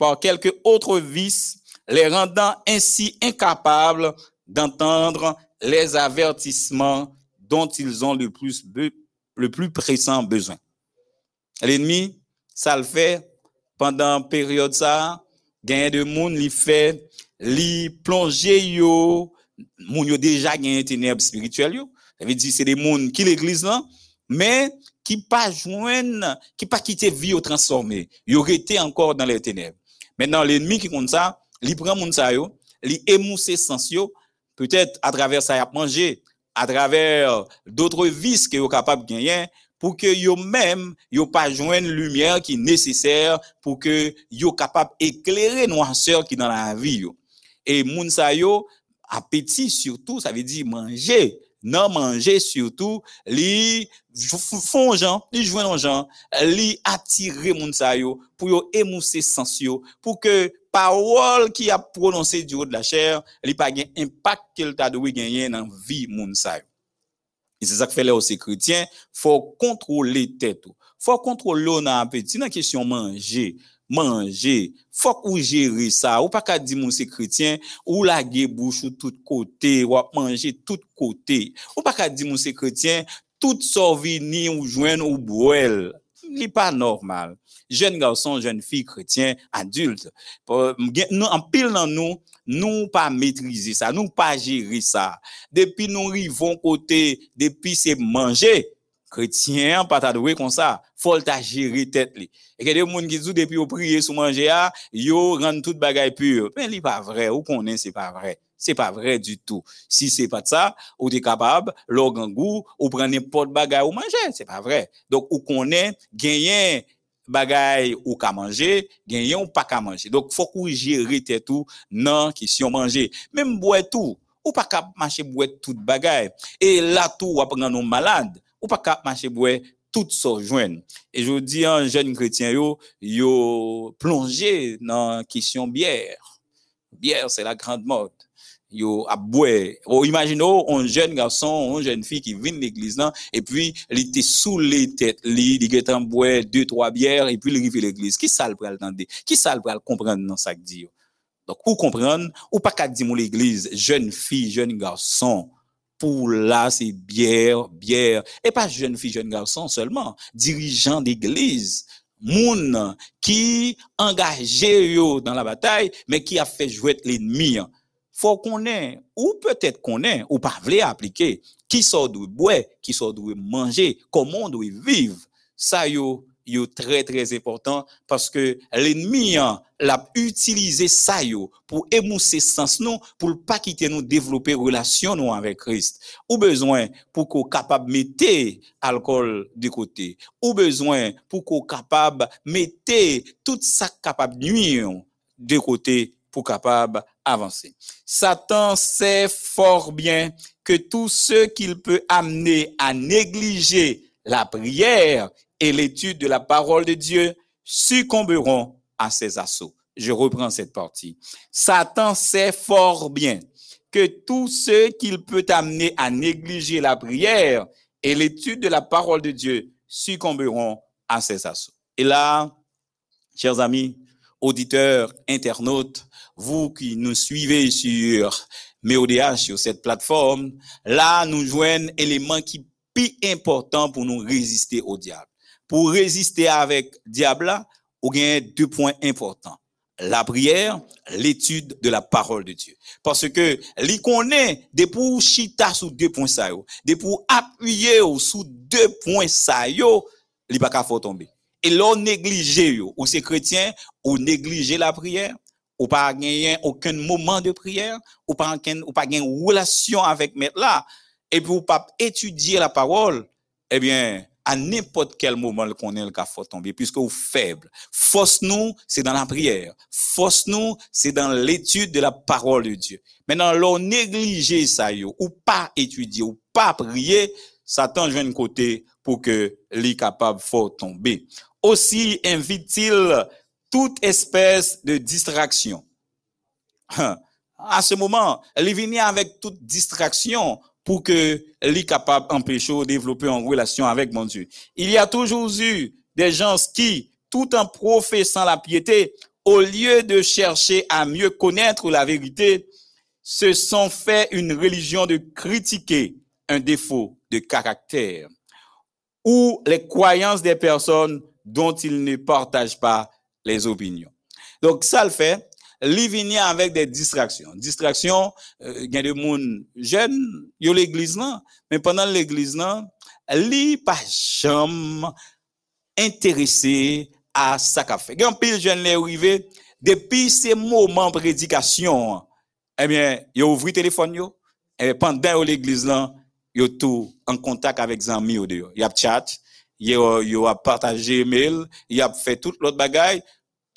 par quelque autre vice, les rendant ainsi incapables d'entendre les avertissements dont ils ont le plus le plus pressant besoin. L'ennemi, ça le fait pendant période ça, gain de monde li fait li plonger yo moun yo déjà gagné ténèbres spirituelles yo. Ça c'est des monde qui l'église là, mais qui pas joindre, qui pas quitter vie au transformé. Yo été encore dans les ténèbres. Maintenant l'ennemi qui compte ça, li prend moun ça yo, émousser sens yo, peut-être à travers ça y a mangé, à travers d'autres vices que vous capable de gagner pour que yo même yo pas joindre lumière qui est nécessaire pour que yo capable éclairer noirceur qui dans la vie yo. Et moun sa yo appétit surtout ça veut dire manger nan manje surtout, li fon jan, li jwenon jan, li atire moun sa yo, pou yo emouse sens yo, pou ke parol ki a prononse di yo de la chèr, li pa gen impak ke l ta do we genyen nan vi moun sa yo. E se sak fe le ou se kretien, fò kontrole tèt ou. Fò kontrole ou nan apeti, nan kesyon manje, manger, faut ou gérer ça, ou pas qu'à dire mon chrétien, ou la bouche ou tout côté, ou manger tout côté. Ou pas qu'à dire mon chrétien, tout souvenir ou joindre ou boire. n'est pas normal jeunes garçons, jeunes filles chrétiens, adultes. Nous, en pile dans nous, nous pas maîtriser ça, nous pas gérer ça. Depuis nous arrivons côté, depuis c'est manger, Kretien, patadwe kon sa, fol ta jiri tet li. E ke de moun ki zou depi yo priye sou manje a, yo ran tout bagay pur. Men li pa vre, ou konen se pa vre. Se pa vre du tout. Si se pa tsa, ou te kapab, log an gou, ou pren nepot bagay ou manje. Se pa vre. Dok ou konen genyen bagay ou ka manje, genyen ou pa ka manje. Dok fok ou jiri tet ou nan ki si yo manje. Men mbouet ou, ou pa ka manche mbouet tout bagay. E la tou wap ran nou malade. Ou pas ka marcher boire tout ça joindre. Et je dis un jeune chrétien yo yo plongé dans question bière. Bière c'est la grande mode yo a boire. Ou imaginez un jeune garçon, une jeune fille qui vient de l'église là et puis il était sous les têtes, il était en boire deux trois bières et puis il arrive à l'église. Qui ça le pral entendre Qui ça le comprendre dans ça que dit Donc ou comprendre ou pas qu'à dire mon l'église, jeune fille, jeune garçon pour là c'est bière, bière et pas jeune fille, jeune garçon seulement, dirigeant d'église moun qui engagé yo dans la bataille, mais qui a fait jouer l'ennemi. Faut qu'on ait, ou peut-être qu'on ait, ou pas voulait appliquer, qui sort doit boire, qui sort doit manger, comment on doit vivre. Ça yo, yo très très important parce que l'ennemi hein, l'a utilisé ça yo pour émousser sens nous pour pas quitter nous développer relation avec Christ ou besoin pour qu'on capable mettre alcool de côté ou besoin pour qu'on capable mettre tout ça capable nuire de côté pour capable avancer. Satan sait fort bien que tout ce qu'il peut amener à négliger la prière et l'étude de la parole de Dieu succomberont à ses assauts. Je reprends cette partie. Satan sait fort bien que tout ce qu'il peut amener à négliger la prière et l'étude de la parole de Dieu succomberont à ses assauts. Et là, chers amis, auditeurs, internautes, vous qui nous suivez sur MEODH, sur cette plateforme, là, nous joignons éléments qui plus important pour nous résister au diable. Pour résister avec diable, on a deux points importants. La prière, l'étude de la parole de Dieu. Parce que, li connaît des pour chita sous deux points ça des pour appuyer sous deux points ça yo, li pas ka tomber. Et l'on néglige ou c'est chrétien, ou négliger la prière, ou pas gagner aucun moment de prière, ou pas ou gagner relation avec maître là, et puis ou pas étudier la parole, eh bien, à n'importe quel moment qu'on est le faut tomber puisque vous faible. Force nous, c'est dans la prière. Force nous, c'est dans l'étude de la parole de Dieu. Maintenant, l'on négliger ça ou pas étudier ou pas prier, Satan vient de côté pour que les capable faut tomber. Aussi invite-t-il toute espèce de distraction. (laughs) À ce moment, il vient avec toute distraction pour que les capable d'empêcher de développer une relation avec mon Dieu. Il y a toujours eu des gens qui, tout en professant la piété, au lieu de chercher à mieux connaître la vérité, se sont fait une religion de critiquer un défaut de caractère ou les croyances des personnes dont ils ne partagent pas les opinions. Donc ça le fait, li vini avec des distractions. Distractions, euh, a des gens jeunes, yo l'église là, mais pendant l'église là, li pas jamais intéressé à qu'a fait. Gan pile jeune les arrivé depuis ces moments prédication, eh bien, yo ouvri téléphone yo, et pendant l'église là, yo tout en contact avec amis yo dehors. Y a chat, yo yo a partagé mail, y a fait tout l'autre bagaille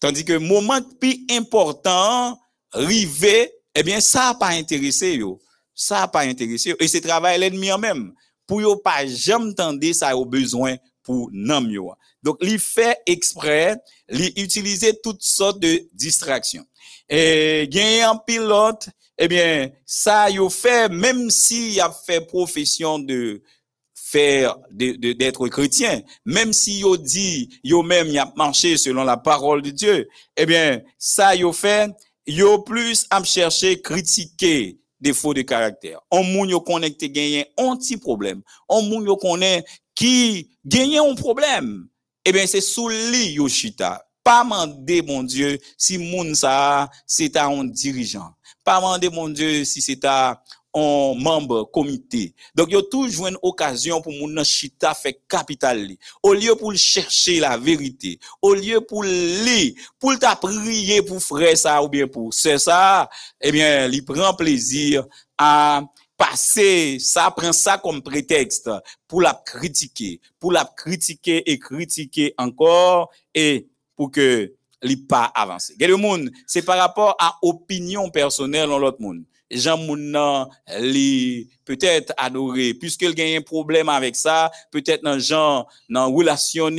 Tandis que moment plus important, rivé, eh bien, ça n'a pas intéressé yo. Ça n'a pas intéressé. Et c'est travail l'ennemi en même. Pour yo pas jamais tendre ça au besoin pour nam yo. Donc, il fait exprès, il utiliser toutes sortes de distractions. Et gagner un pilote, eh bien, ça yo fait, même s'il a fait profession de, faire d'être chrétien, même si yo dit yo même y a marché selon la parole de Dieu, eh bien ça yo fait yo plus à chercher critiquer défaut de caractère. On moun yo connecté gagner un petit problème. On moun yo connaît qui gagne un problème. Eh bien c'est sous li yo. Pas demander mon Dieu si moun ça c'est un dirigeant. Pas demander mon Dieu si c'est un en membre comité. Donc, il y a toujours une occasion pour mon chita fait capital Au lieu pour chercher la vérité, au lieu pour lui, pour t'a prier pour frère ça ou bien pour c'est ça, eh bien, il prend plaisir à passer ça, prend ça comme prétexte pour la critiquer, pour la critiquer et critiquer encore et pour que il pas avancer. le monde, c'est par rapport à opinion personnelle dans l'autre monde. Jean Moun li peut-être adoré. Puisqu'il a un problème avec ça peut-être dans Jean dans relation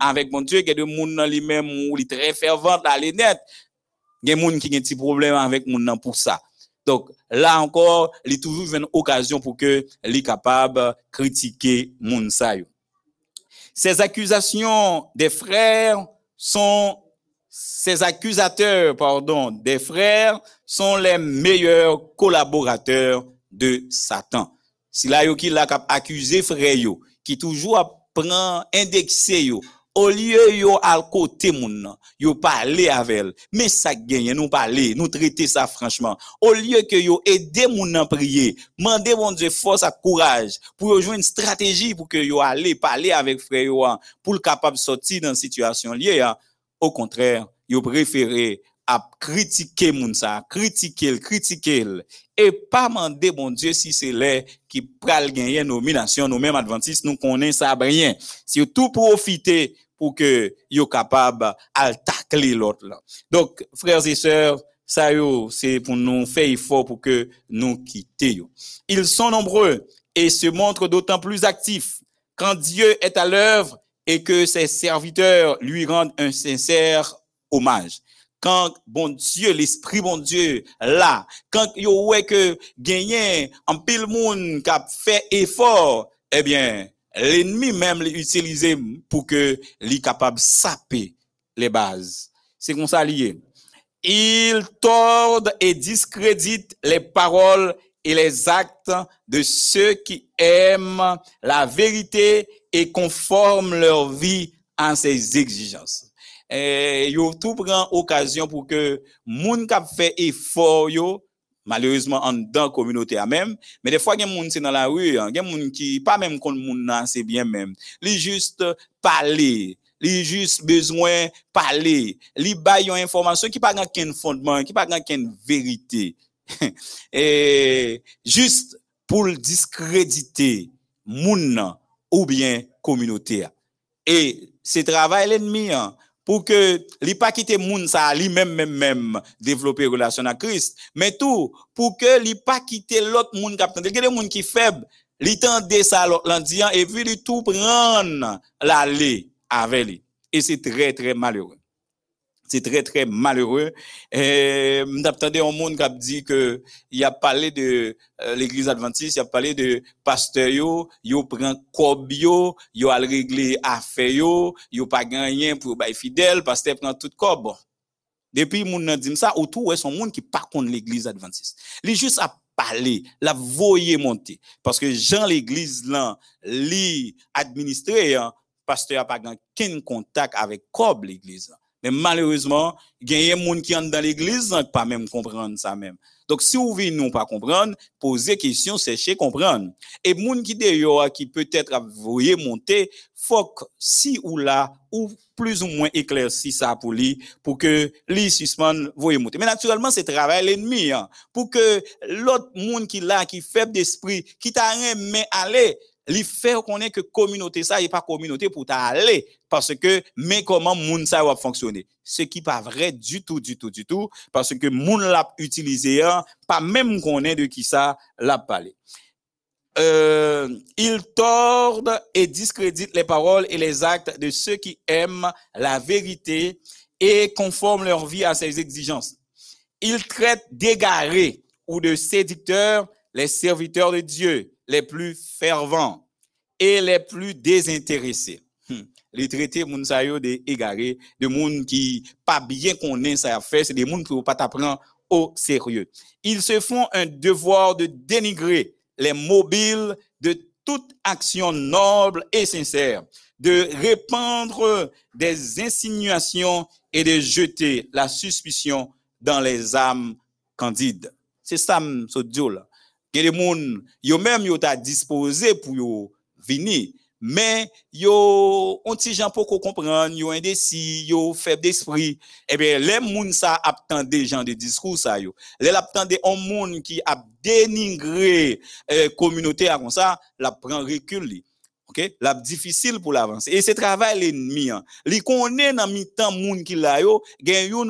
avec mon Dieu que de moun lui-même ou li très fervent les net il y a moun qui a un petit problème avec moun pour ça. Donc là encore il toujours une occasion pour que li capable critiquer moun ça ces accusations des frères sont ces accusateurs, pardon, des frères sont les meilleurs collaborateurs de Satan. Si là, yo qui l'a accusé frère qui toujours prend indexé yo, Au lieu yo al côté moun yo parler avec elle. Mais ça gagne, nous parler, nous traiter ça franchement. Au lieu que yo aider moun nan prier, demander bon Dieu force et courage pour jouer une stratégie pour que yo aller parler avec frère yo hein, pour le capable sortir dans situation liée. Au contraire, yo préféré à critiquer moun ça, critiquer, critiquer et pas demander bon Dieu si c'est là qui pral gagner nomination nous mêmes adventistes nous connaissons ça rien. Surtout profiter pour que yo capable à tacler l'autre là. Donc frères et sœurs, ça c'est pour nous faire effort pour que nous quittions. Ils sont nombreux et se montrent d'autant plus actifs quand Dieu est à l'œuvre et que ses serviteurs lui rendent un sincère hommage. Quand bon Dieu, l'esprit bon Dieu, là, quand yo ouais que gagné en pile monde qui a fait effort, eh bien, l'ennemi même l'utilisé pour que li capable saper les bases. C'est comme ça lié. Ils tordent et discréditent les paroles et les actes de ceux qui aiment la vérité et conforment leur vie an ses exijances. E, eh, yo tou pran okasyon pou ke moun kap fe efor yo, malerizman an dan kominote a mem, men defwa gen moun se nan la wu, gen moun ki pa mem kon moun nan se bien mem. Li just pale, li just bezwen pale, li bay yon informasyon ki pa gen ken fondman, ki pa gen ken verite. (laughs) et juste pour discréditer moun ou bien communauté et c'est travail l'ennemi hein, pour que li pas quitter moun ça lui même même développer relation à Christ mais tout pour que li pas quitter l'autre moun qui attend des moun qui faible li tande ça l'autre l'endian et puis li tout prendre l'aller avec lui. Et c'est très très malheureux c'est très très malheureux. Et m'attendais un monde qui a dit que il a parlé de euh, l'église adventiste il a parlé de pasteur yo yo prend kob yo yo al régler affaire yo yo pas gagné pour bay fidèle pasteur prend tout kob. Depuis moun nan dit ça autour ouais son monde qui pas contre l'église adventiste. Li juste à parler la voyer monter parce que Jean l'église là li administré hein, pasteur a pas aucun contact avec kob l'église. Mais malheureusement, il y a des gens qui entrent dans l'église qui pas même comprendre ça même. Donc, si vous venez nous pas comprendre, posez question, cherchez comprendre. Et gens qui d'ailleurs qui peut-être voyé monter, faut que si ou là, ou plus ou moins éclairci ça pour lui, pour que lui suspende, voyez monter. Mais naturellement, c'est travail l'ennemi, hein, pour que l'autre monde qui là, qui faible d'esprit, qui t'a rien mais aller, li fait connaître que communauté ça est pas communauté pour t'aller parce que mais comment moun ça va fonctionner ce qui pas vrai du tout du tout du tout parce que moun l'a utilisé pas même connaît de qui ça l'a parlé euh, ils tordent et discréditent les paroles et les actes de ceux qui aiment la vérité et conforment leur vie à ses exigences. Ils traitent d'égarés ou de séducteurs les serviteurs de Dieu les plus fervents et les plus désintéressés. Hmm. Les traités moun sa yo de égarés, de moun qui pas bien connaît ça faire, c'est des moun qui pas t'apprendre au sérieux. Ils se font un devoir de dénigrer les mobiles de toute action noble et sincère, de répandre des insinuations et de jeter la suspicion dans les âmes candides. C'est ça, ce Dieu là. gen de moun, yo menm yo ta dispose pou yo vini, men yo onti jan pou ko kompran, yo indesi, yo feb d'espri, ebe le moun sa ap tan de jan de diskou sa yo, le ap tan de on moun ki ap deningre eh, kominote akon sa, la pran rekul li. La difficile pour l'avancer. Et c'est travail l'ennemi hein. li connaît dans mi-temps qui la yo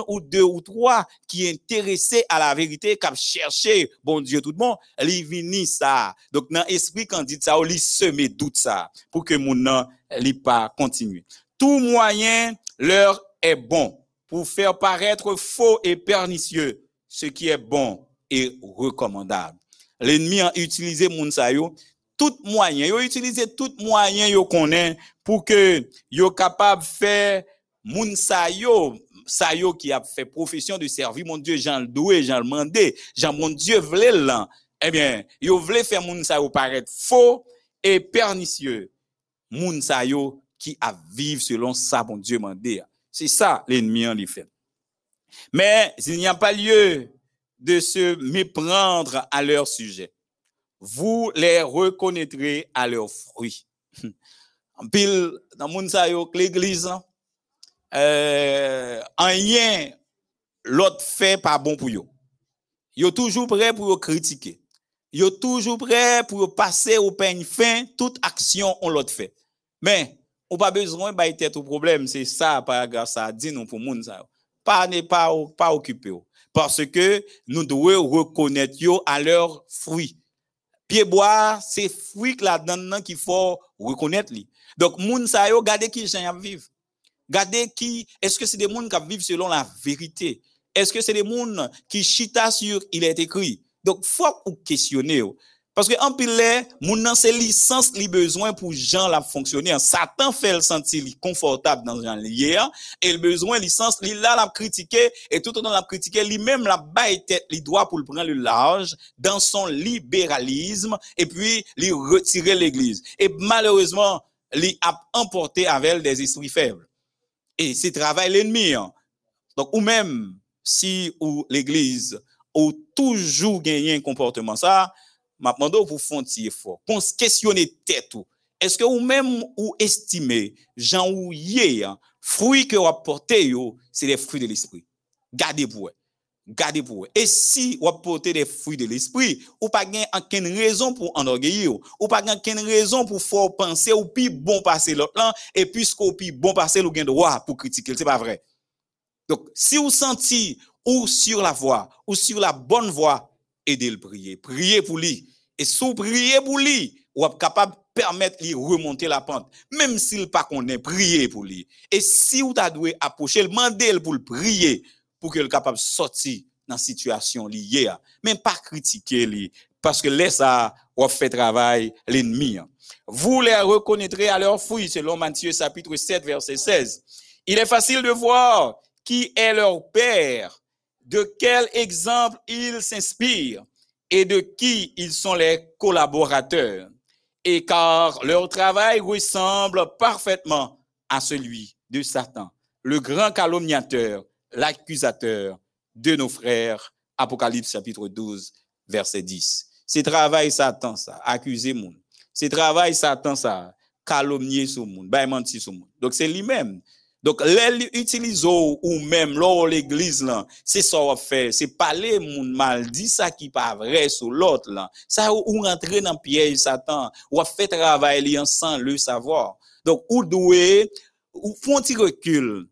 ou deux ou trois qui intéressé à la vérité qui chercher bon Dieu tout monde li vini ça. Donc dans esprit candide ça li semer doute ça pour que moun nan li pas continue. Tout moyen leur est bon pour faire paraître faux et pernicieux ce qui est bon et recommandable. L'ennemi a utilisé moun sa yo tout moyen, yo utiliser tout moyen yo connaît pour que yo capable faire moun sa yo, sa yo qui a fait profession de servir mon Dieu, Jean le doué, Jean le mandé, mon Dieu là. Eh bien, yo vle faire moun sa yo paraître faux et pernicieux. Moun yo qui a vivre selon ça, bon Dieu m'a dit. C'est ça l'ennemi en fait. Mais il n'y a pas lieu de se méprendre à leur sujet. Vous les reconnaîtrez à leurs fruits. En pile, dans mon l'église, euh, rien l'autre fait pas bon pour yo. Yo toujours prêt pour critiquer. Yo toujours prêt pour passer au peigne fin toute action on l'autre fait. Mais on pas besoin de tête au problème, c'est ça paragraphe ça dit nous pour moun ça. Pas n'est pas pas occupé parce que nous devons reconnaître à leurs fruits. Pied bois, c'est fruits là-dedans qu'il faut reconnaître li. Donc moun sa yo gardez qui gens vivre. Gardez qui est-ce que c'est des gens qui vivent selon la vérité? Est-ce que c'est des gens qui chita sur il est écrit? Donc, faut ou questionner. Parce que en pile, moun nan c'est licence li besoin pour gens la fonctionner. Satan fait le sentir confortable dans un lié et le besoin licence li là la critiquer et tout autant la critiquer lui-même la baille tête li pour le prendre le large dans son libéralisme et puis lui retirer l'église. Et malheureusement, li a emporté avec des esprits faibles. Et c'est travail l'ennemi. Hein. Donc ou même si ou l'église ou toujours gagné un comportement ça, m'a demandé pour font effort. Qu'on questionner tête ou est-ce que ou même ou estimez Jean ou hein, fruits que vous apportez c'est les fruits de l'esprit. Gardez pour Gardez pour Et si vous apportez des fruits de l'esprit, ou pas gain aucune raison pour enorgueillir, ou pas aucune raison pour faire penser ou puis bon passer l'autre et puisqu'au puis bon passer le gain droit pour critiquer, c'est pas vrai. Donc, si vous sentez ou sur la voie, ou sur la bonne voie, aidez le prier. Priez pour lui. Et si vous priez pour lui, vous êtes capable de permettre lui remonter la pente. Même s'il pas connaît, priez pour lui. Et si vous avez approcher, demandez pour le prier pour qu'il soit capable de sortir dans la situation liée. Mais pas critiquer lui. Parce que laisse ça, vous fait travail l'ennemi. Vous les reconnaîtrez à leur fruits, selon Matthieu chapitre 7, verset 16. Il est facile de voir qui est leur père, de quel exemple ils s'inspirent et de qui ils sont les collaborateurs. Et car leur travail ressemble parfaitement à celui de Satan, le grand calomniateur, l'accusateur de nos frères. Apocalypse chapitre 12, verset 10. C'est travail Satan ça, accuser monde. C'est travail Satan ça, calomnier sur monde, sur monde. Donc c'est lui-même Dok lè li utilizo ou mèm lò ou l'egliz lan, se sa wap fè, se pale moun mal, di sa ki pa vre sou lot lan, sa ou, ou rentre nan piyej satan, wap fè travay li ansan le savor. Dok ou dwe, ou fon ti rekul,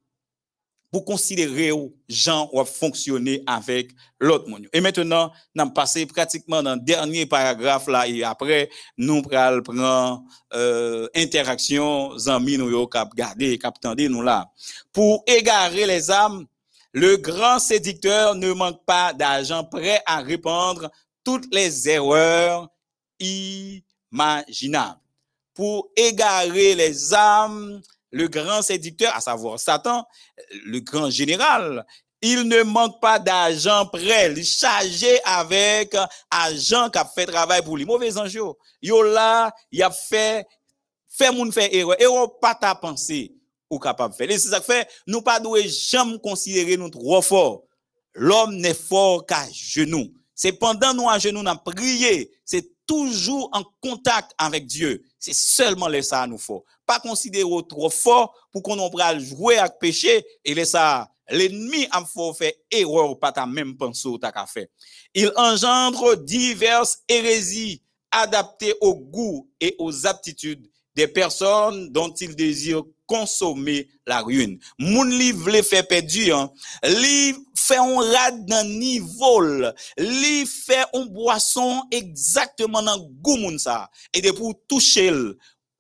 pour considérer où gens ont fonctionné avec l'autre monde. Et maintenant, nous passé pratiquement dans le dernier paragraphe là et après nous prenons prendre euh, interaction amis nous yo cap garder cap nous là. Pour égarer les âmes, le grand séducteur ne manque pas d'argent prêt à répandre toutes les erreurs imaginables. Pour égarer les âmes, le grand séducteur, à savoir Satan, le grand général, il ne manque pas d'argent prêt, il chargé avec agent qui a fait travail pour lui. Mauvais ange, yo là, il a fait, fait moun fait erreur, erreur pas ta pensée ou capable de faire. Et c'est ça que fait, nous pas devons jamais considérer nous trop fort. L'homme n'est fort qu'à genoux. C'est pendant nous à genoux, nous prié, c'est toujours en contact avec Dieu. C'est seulement les ça nous faut. Pas considérer trop fort pour qu'on en jouer avec péché et les ça l'ennemi a fait erreur pas ta même pensée ou ta fait. Il engendre diverses hérésies adaptées au goût et aux aptitudes des personnes dont il désire consommer la ruine. Moun li vle fait perdu, hein. li fait un rad dans niveau, li fait un boisson exactement dans goût moun ça. Et de pour toucher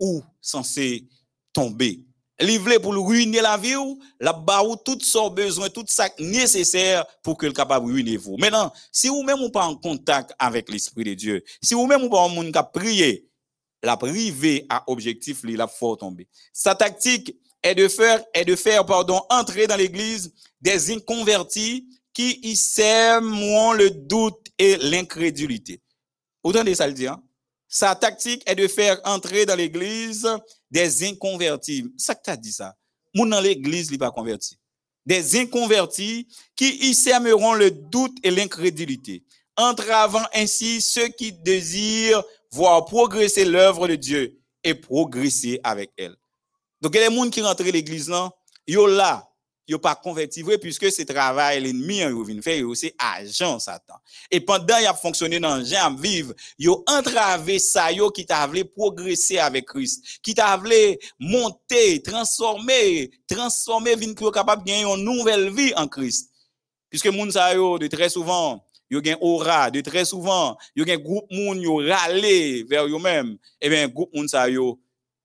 ou censé tomber. Li vle pour ruiner la vie ou, la ba ou tout son besoin, tout ça nécessaire pour que le capable ruiner vous. Maintenant, si vous même ou pas en contact avec l'esprit de Dieu, si vous même ou pas en moun ka prier, la privé à objectif, il a fort tomber. Sa tactique est de faire, est de faire, pardon, entrer dans l'église des inconvertis qui y sèment le doute et l'incrédulité. Autant de ça le hein? Sa tactique est de faire entrer dans l'église des inconvertis. Ça que t'as dit ça? Moun dans l'église, il pas converti. Des inconvertis qui y sèmeront le doute et l'incrédulité, entravant ainsi ceux qui désirent voir progresser l'œuvre de Dieu et progresser avec elle. Donc, il y a des gens qui rentrent dans l'église, là, yo là, yo pas converti puisque c'est travail l'ennemi yo vient faire yo c'est agent Satan. Et pendant il a fonctionné dans j'aime vivre, yo entravé ça qui t'a voulu progresser avec Christ, qui t'a voulu monter, transformer, transformer vinn pour capable gagner une nouvelle vie en Christ. Puisque moun sa yo de très souvent yo gen aura de très souvent yo gen groupe moun yo râler vers yo même et bien groupe moun sa yo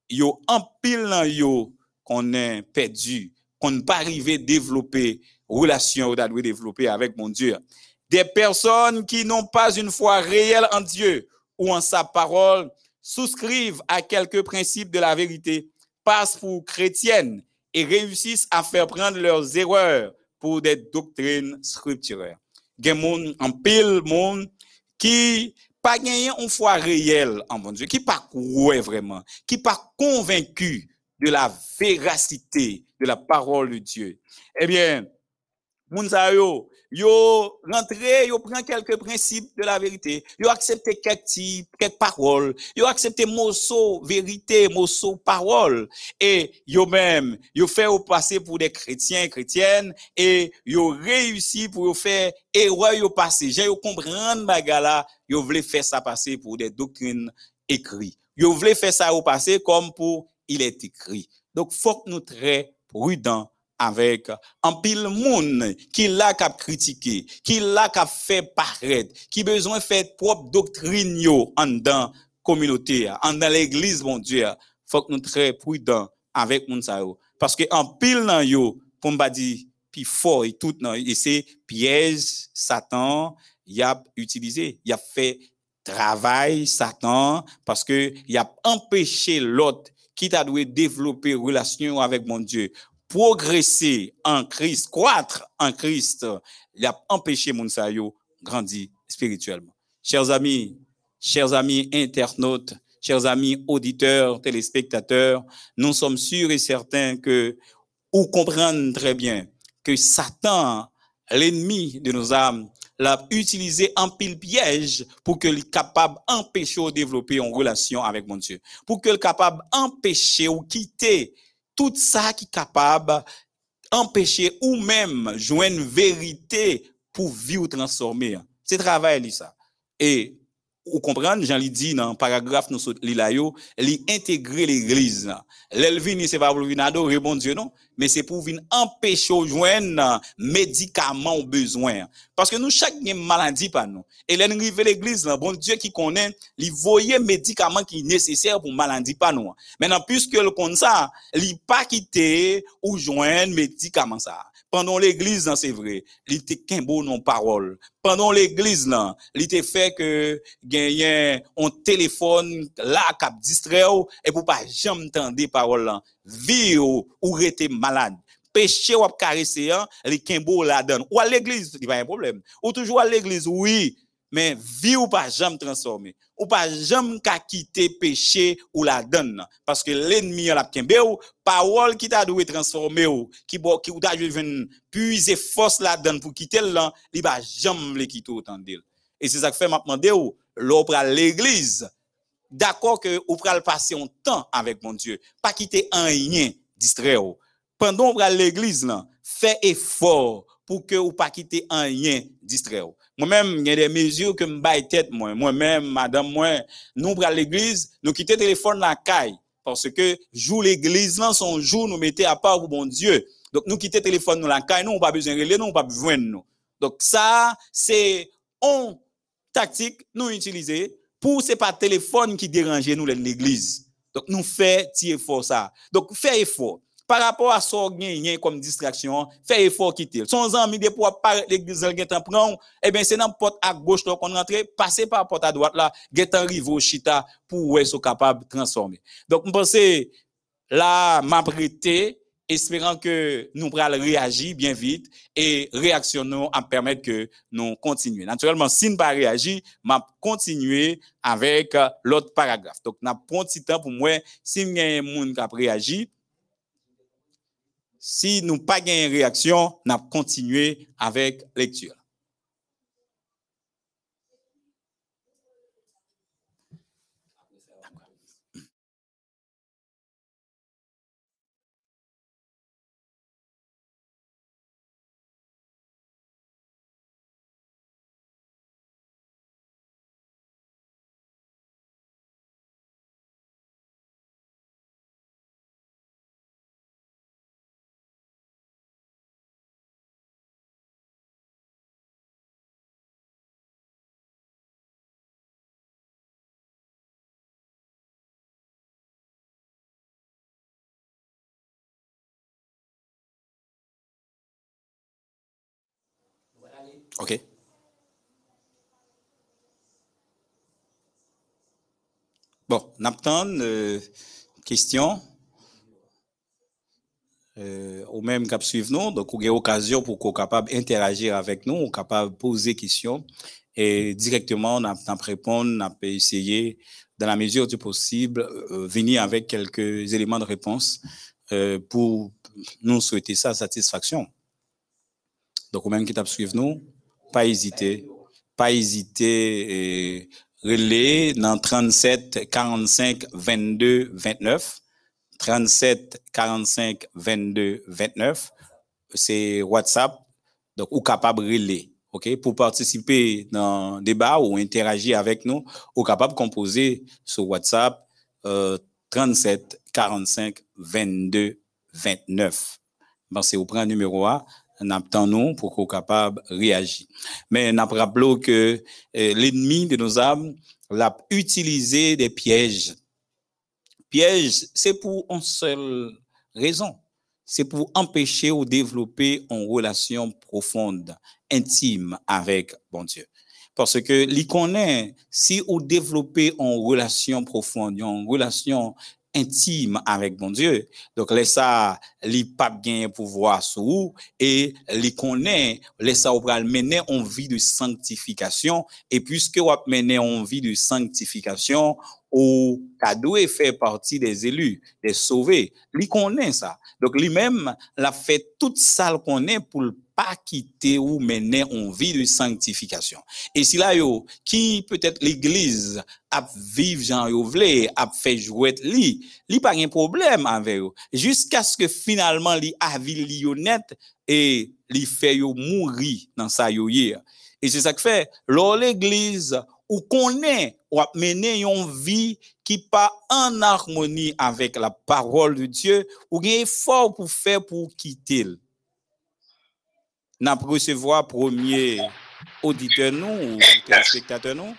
yo en pile nan yo qu'on est perdu qu'on ne pas arriver à développer relation ou doit développer avec mon Dieu. Des personnes qui n'ont pas une foi réelle en Dieu ou en sa parole souscrivent à quelques principes de la vérité, passent pour chrétiennes et réussissent à faire prendre leurs erreurs pour des doctrines scripturaires. Gen moun, en pile monde qui pas gagné une foi réelle en mon Dieu, qui pas croire vraiment, qui pas convaincu de la véracité de la parole de Dieu. Eh bien, moun sa yo, rentré, yo prend quelques principes de la vérité, yo accepté quelques types, quelques paroles, yo accepté morceau vérité, morceau parole, et yo même, yo fait au passer pour des chrétiens, chrétiennes, et yo réussi pour yo faire erreur yo passé, j'ai yo comprendre bagala, yo voulait faire ça passer pour des doctrines écrites. Yo voulait faire ça au passé comme pour il est écrit. Donc, faut que nous très prudents avec un pile monde qui l'a qu'à critiquer, qui l'a qu'à faire paraître, qui besoin faire propre doctrine en dans communauté, en dans l'église, mon Dieu. Faut que nous très prudents avec moun. Parce que en pile nan yo, pour m'a dit, puis fort et tout, nan, et c'est piège, Satan, y a utilisé, y a fait travail, Satan, parce que y a empêché l'autre qui t'a dû développer relation avec mon Dieu, progresser en Christ, croître en Christ, il a empêché mon sa yo grandir spirituellement. Chers amis, chers amis internautes, chers amis auditeurs, téléspectateurs, nous sommes sûrs et certains que vous comprenez très bien que Satan, l'ennemi de nos âmes, l'a utilisé en pile piège pour que soit capable d'empêcher de développer une relation avec mon Dieu. Pour que soit capable d'empêcher ou quitter tout ça qui est capable d'empêcher ou même joindre une vérité pour vivre transformer. C'est travail ça. Et Ou kompran, jan li di nan paragraf nou sot li la yo, li integre l'eglize nan. Lèl vini se pa pou vin adore, bon diyo non, men se pou vin empèche ou jwen nan medikaman ou bezwen. Paske nou chak gen maladi pa nou. E lèl rive l'eglize nan, bon diyo ki konen, li voye medikaman ki neseser pou maladi pa nou. Menan, pwiske l kon sa, li pa kite ou jwen medikaman sa. Pendant l'église là c'est vrai il était qu'un beau non parole. Pendant l'église là il était fait que gagner un téléphone là cap distrait et pour pas jamais entendre parole là. Vie ou rester malade. Péché ou caresser qu'un beau la donne ou à l'église il pas un problème. Ou toujours à l'église oui mais vie ou pas jamais transformer ou pas jamais qu'à quitter péché ou la donne. Parce que l'ennemi la kembe ou parole qui t'a dû transformer ou qui qui ou t'a venir puiser force la donne pour quitter là il va jamais le quitter autant d'elle et c'est ça que fait m'a demandé ou l'opre à l'église. D'accord que ou pral passer un temps avec mon Dieu. Pas quitter un rien distrait ou. Pendant à l'église là fait effort pour que ou pas quitter un rien distrait ou moi-même, il y a des mesures que me tête, moi. Moi-même, madame, moi, nous, pour l'église, nous quittons le téléphone la caille. Parce que, jour l'église, là, son jour, nous mettons à part pour bon Dieu. Donc, nous quittons le téléphone nous la caille, nous, on pas besoin de relais, nous, on pas besoin de nous. Donc, ça, c'est une tactique, nous utiliser pour, c'est pas téléphone qui dérange nous, l'église. Donc, nous faisons effort ça. Donc, fait effort par rapport à ce qu'on a comme distraction, fait effort quitter. Son ami de pour parler l'église, il est en prend, eh bien, c'est dans la porte à gauche qu'on rentre, passer par la porte à droite là, il est en rive chita pour être capable de transformer. Donc, je pense, là, m'apprêter, espérant que nous pourrons réagir bien vite et réactionnons à permettre que nous continuions. Naturellement, si nous ne pas réagir, m'a continuer avec l'autre paragraphe. Donc, n'a pas petit temps pour moi, si nous avons un monde qui a réagi, Si nous pas gain réaction, n'a continué avec lecture. OK. Bon, n'attend euh, question euh, ou même cap suivre nous donc vous avez occasion pour qu'on capable d'interagir avec nous, ou capable poser questions et directement n'a répondre, n'a pas essayer dans la mesure du possible euh, venir avec quelques éléments de réponse euh, pour nous souhaiter ça satisfaction. Donc, ou même qui t'a suivre pas hésiter, pas hésiter et relais dans 37 45 22 29 37 45 22 29 c'est WhatsApp. Donc ou capable relais OK? Pour participer dans le débat ou interagir avec nous ou capable composer sur WhatsApp euh, 37 45 22 29 ben, c'est au prend numéro 1 nous pour qu'on capable de réagir. Mais nous rappelons que eh, l'ennemi de nos âmes l'a utilisé des pièges. Pièges, c'est pour une seule raison. C'est pour empêcher ou développer une relation profonde, intime avec bon Dieu. Parce que, li connaît, si vous développez une relation profonde, une relation intime avec bon Dieu. Donc, laisse ça, li pas bien pouvoir sur et li connaît, laisse ça, mener en vie de sanctification. Et puisque vous mener en vie de sanctification, ou cadeau fait partie des élus, des sauvés. Li connaît ça. Donc, lui-même, l'a fait toute ça qu'on est pour quitter ou mener en vie de sanctification. Et si là, yo, qui peut-être l'église a vivre Jean yo vle, a fait jouer li, li pas un problème avec eux. Jusqu'à ce que finalement, li a li honnête et li fait yo mourir dans sa yo Et c'est ça que fait, lors l'église, ou connaît ou mener une vie qui pas en harmonie avec la parole de Dieu ou un effort pour faire pour quitter. N'a recevoir premier auditeur nous ou téléspectateur nous.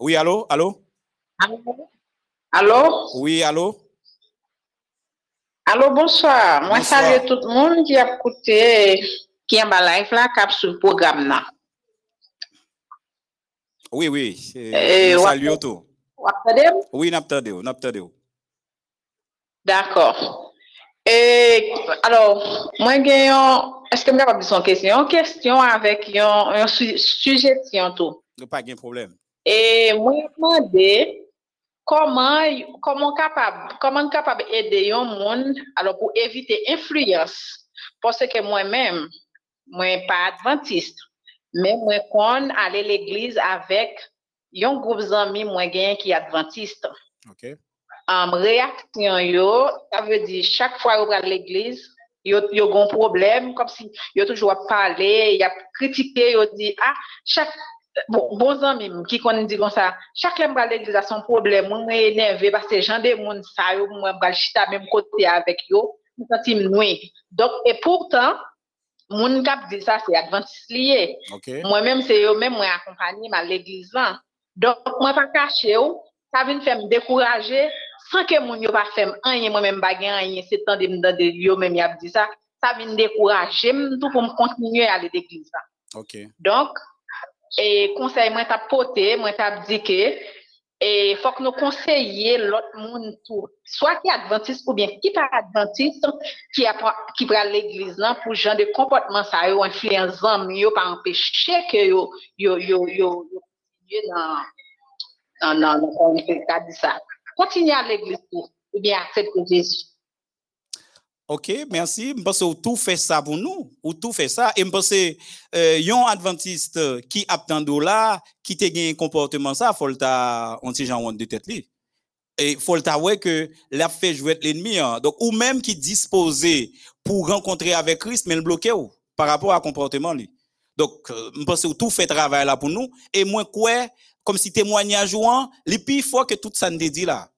Oui, allô, allô? Allô? Oui, allô? Allô, bonsoir. Moi, salue tout le monde qui a écouté, qui est en live là, cap sur le programme là. Oui, oui. Vous? Oui, n'attendez, n'attendez. D'accord. Et alors, moi, est-ce que je peux poser une question? Une question avec un, un su- suggestion tout. Pas de problème. Et moi, je demandé comment, comment capable, comment capable aider un monde alors pour éviter influence. Parce que moi-même, moi pas adventiste, mais moi quand aller à l'église un groupe d'amis moi gain qui adventiste. OK. En réaction yo, ça veut dire chaque fois qu'on va à l'église, yo yo gon problème comme si yo toujours parler, y a critiqué, yo dit ah chaque bon bon qui connaît dit comme ça, chaque fois à l'église a son problème, moi énervé parce que gens de monde ça yo moi bral chita même côté avec yo, me senti noué. Donc et pourtant moun kap dit ça c'est adventiste lié. OK. Moi-même, c'est eux-mêmes, moi, accompagné à l'église là. Donc, moi, pas caché ou, ça vient faire me décourager, sans que mon yo pas fait rien, moi-même, pas rien, c'est temps de me de yo même y a dit ça, ça vient me décourager, tout pour me continuer à aller à l'église là. OK. Donc, E konsey mwen tap pote, mwen tap dike, e fok nou konseye lot moun tou. Soa ki adventist ou bien ki pa adventist ki, ki pral l'eglize nan pou jan de kompotman sa yo, anfliyen zan yo pa empeshe ke yo yo yo yo yo yo nan nan nan nan nan di sa. Kontinye a l'eglize tou, ou bien aksepte Jezu. Ok, merci. Je pense que tout fait ça pour nous, ou tout fait ça. Et je pense que euh, yon adventiste qui attend là, qui te un comportement ça, faut le ta on genre de tête. Et faut le que l'a fait jouer l'ennemi. Hein. Donc ou même qui disposé pour rencontrer avec Christ mais le bloqué par rapport à comportement. Donc euh, je pense que tout fait travail là pour nous et moi quoi comme si témoignage jouant, les plus fort que tout ça ne dit là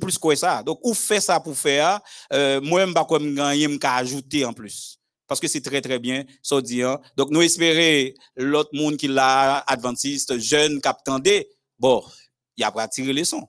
plus que ça. Donc, ou fait ça pour faire, euh, moi, je ne gagner, je ajouter en plus. Parce que c'est très, très bien, ça dit. Hein. Donc, nous espérons l'autre monde qui l'a, adventiste, jeune, qui attendait, bon, il a pas tiré les sons.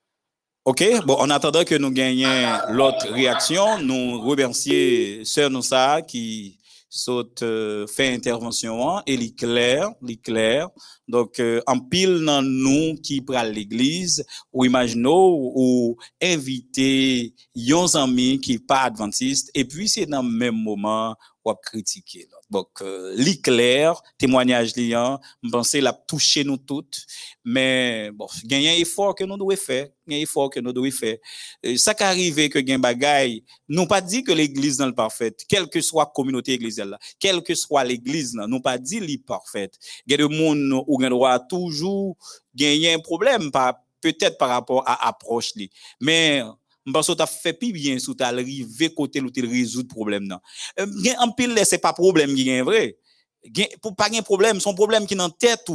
Ok, bon, en attendant que nous gagnions l'autre réaction, nous remercions Sœur Noussa qui saute euh, fait intervention et l'éclair, l'éclair. Donc euh, en pile dans nous qui pral l'église ou imaginons ou inviter yon amis qui pas adventiste et puis c'est dans le même moment ou critiquer. Donc, euh, l'éclair, témoignage liant, je pense l'a touché nous toutes, mais bon, il y a un effort que nous devons faire, il y a un effort que nous devons faire. ça qui arrive que gain bagaille, nous pas dit que l'église n'est pas parfaite, quelle que soit la communauté église quelle que soit l'église nous pas dit li parfaite. Il y a monde où droit toujours gagner un problème peut-être par rapport à approche Mais parce que tu as fait plus bien sous tu arrivé côté où tu résoudre problème non euh, en pile c'est pas problème qui est vrai. Pour pas un problème son problème qui dans tête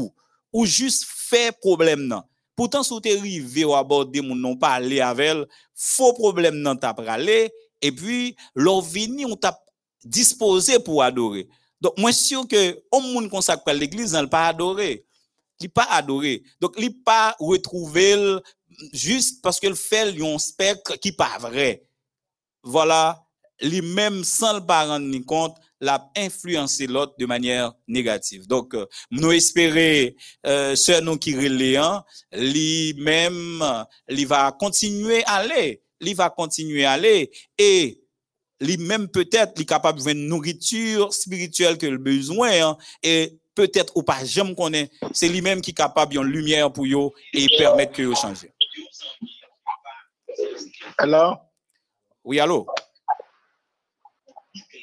ou juste fait problème non pourtant si tu arrivé ou aborder mon non parler avec faux problème non t'a parlé et puis leur vini on t'a disposé pour adorer. Donc moi sûr que au monde consacre l'église n'a pas adoré il pas adoré donc il pas retrouvé juste parce que le fait un spectre qui pas vrai. Voilà, lui-même sans le pas rendre compte, l'a influencé l'autre de manière négative. Donc, euh, nous espérons, euh, ce nous qui relayant, lui-même, il va continuer à aller, il va continuer à aller et lui-même peut-être, est capable de nourriture spirituelle que le besoin hein, et peut-être ou pas, j'aime connais, c'est lui-même qui est capable de lumière pour eux et permettre que vous change. Alors? Oui, allô?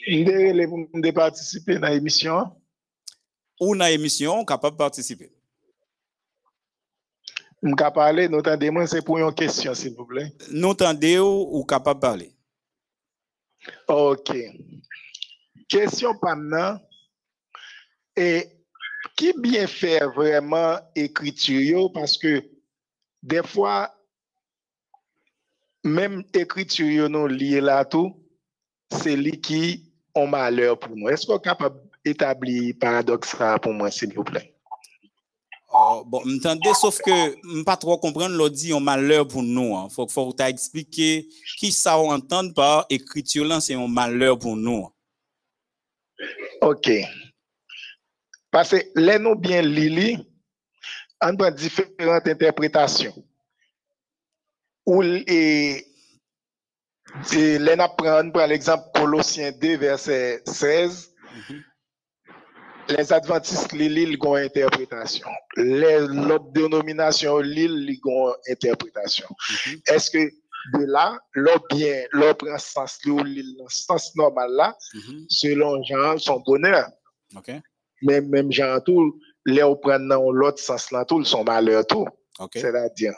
Vous de participer dans l'émission? Ou dans l'émission, capable de participer. Je peux parler, nous entendez, c'est pour une question, s'il vous plaît. Nous entendez ou capable de parler? Ok. Question maintenant. Et Ki byen fè vreman ekrituryo, paske defwa, menm ekrituryo nou liye la tou, se li ki on maleur pou nou. Esko kapab etabli paradoks sa pou mwen, se li ou plè? Oh, bon, m'tande, sauf ke m'pa tro kompren lò di yon maleur pou nou. An. Fok fò ou ta eksplike ki sa ou entende pa ekrituryo lan se yon maleur pou nou. Ok. Ok. Parce que les nous bien lili, on a différentes interprétations ou et, et l'en prend par l'exemple Colossiens 2 verset 16 mm-hmm. les adventistes l'île ont interprétation les l'autre dénomination l'île ont interprétation mm-hmm. est-ce que de là l'autre bien l'autre prend sens l'île sens normal là mm-hmm. selon Jean son bonheur? Okay. Mais même Jean tout les prend dans l'autre sens là tout son malheur tout okay. c'est-à-dire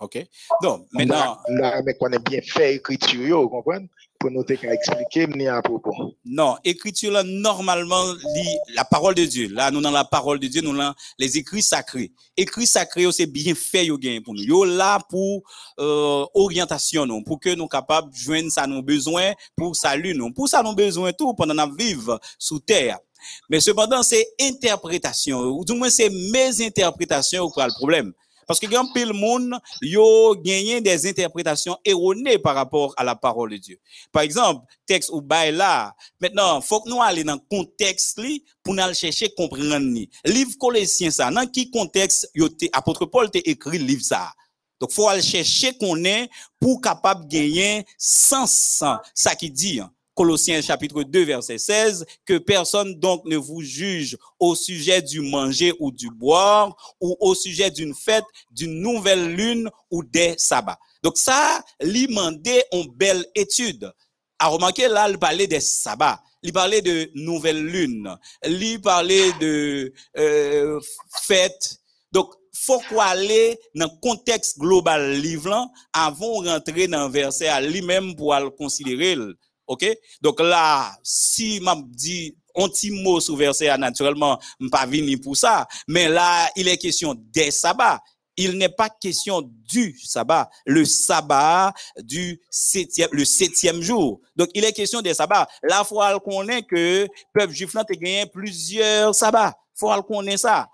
OK? Donc, maintenant, Là, mais qu'on a bien fait écriture, yo, vous comprenez? Pour nous te ka expliquer m'ni à propos. non, écriture, là, normalement, lit la parole de Dieu. Là, nous, dans la parole de Dieu, nous, dans les écrits sacrés. Écrits sacrés, yo, c'est bien fait, yo, gain pour nous. Yo, là, pour, euh, orientation, non, pour que nous capables de joindre ça nos besoins, pour salut, non. Pour ça, nous besoin tout pendant nous vivre sous terre. Mais cependant, c'est interprétation, ou du moins, c'est mes interprétations qui le problème. Parce que grand pile monde, yo gagné des interprétations erronées par rapport à la parole de Dieu. Par exemple, texte ou bail là. Maintenant, faut que nous aller dans le contexte pour nous chercher comprendre. Livre Colossiens ça, dans qui contexte yo apôtre Paul te écrit livre ça? Donc faut aller chercher qu'on est pour capable gagner sens ça qui dit. Colossiens chapitre 2 verset 16 que personne donc ne vous juge au sujet du manger ou du boire ou au sujet d'une fête, d'une nouvelle lune ou des sabbats. Donc ça, lui mandait une belle étude. À remarquer là, il parlait des sabbats. Il parlait de nouvelle lune. Il parlait de euh, fête. Donc, faut qu'on aller dans le contexte global livre avant de rentrer dans le verset à lui-même pour le considérer. OK? Donc là, si m'a dit un petit mot sur verset, naturellement, pas venu pour ça. Mais là, il est question des sabbats. Il n'est pas question du sabbat, le sabbat du septième, le septième jour. Donc, il est question des sabbats. Là, faut qu'on connaît que peuple juif a gagné plusieurs sabbats. Faut qu'on connaît ça.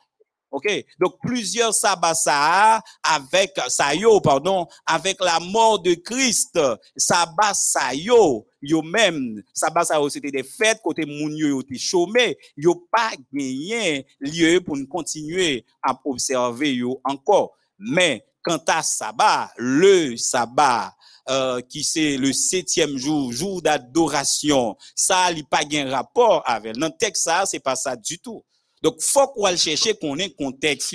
OK? Donc, plusieurs sabbats ça, avec, ça pardon, avec la mort de Christ, sabbat ça yo, yo men, sa ba sa yo se te de fet, kote moun yo yo te chome, yo pa genyen liye pou nou kontinue ap observe yo ankor. Men, kanta sa ba, le sa ba, euh, ki se le setyem jou, jou d'adorasyon, sa li pa gen rapor avel. Nan tek sa, se pa sa du tout. Donc, faut qu'on chercher qu'on ait contexte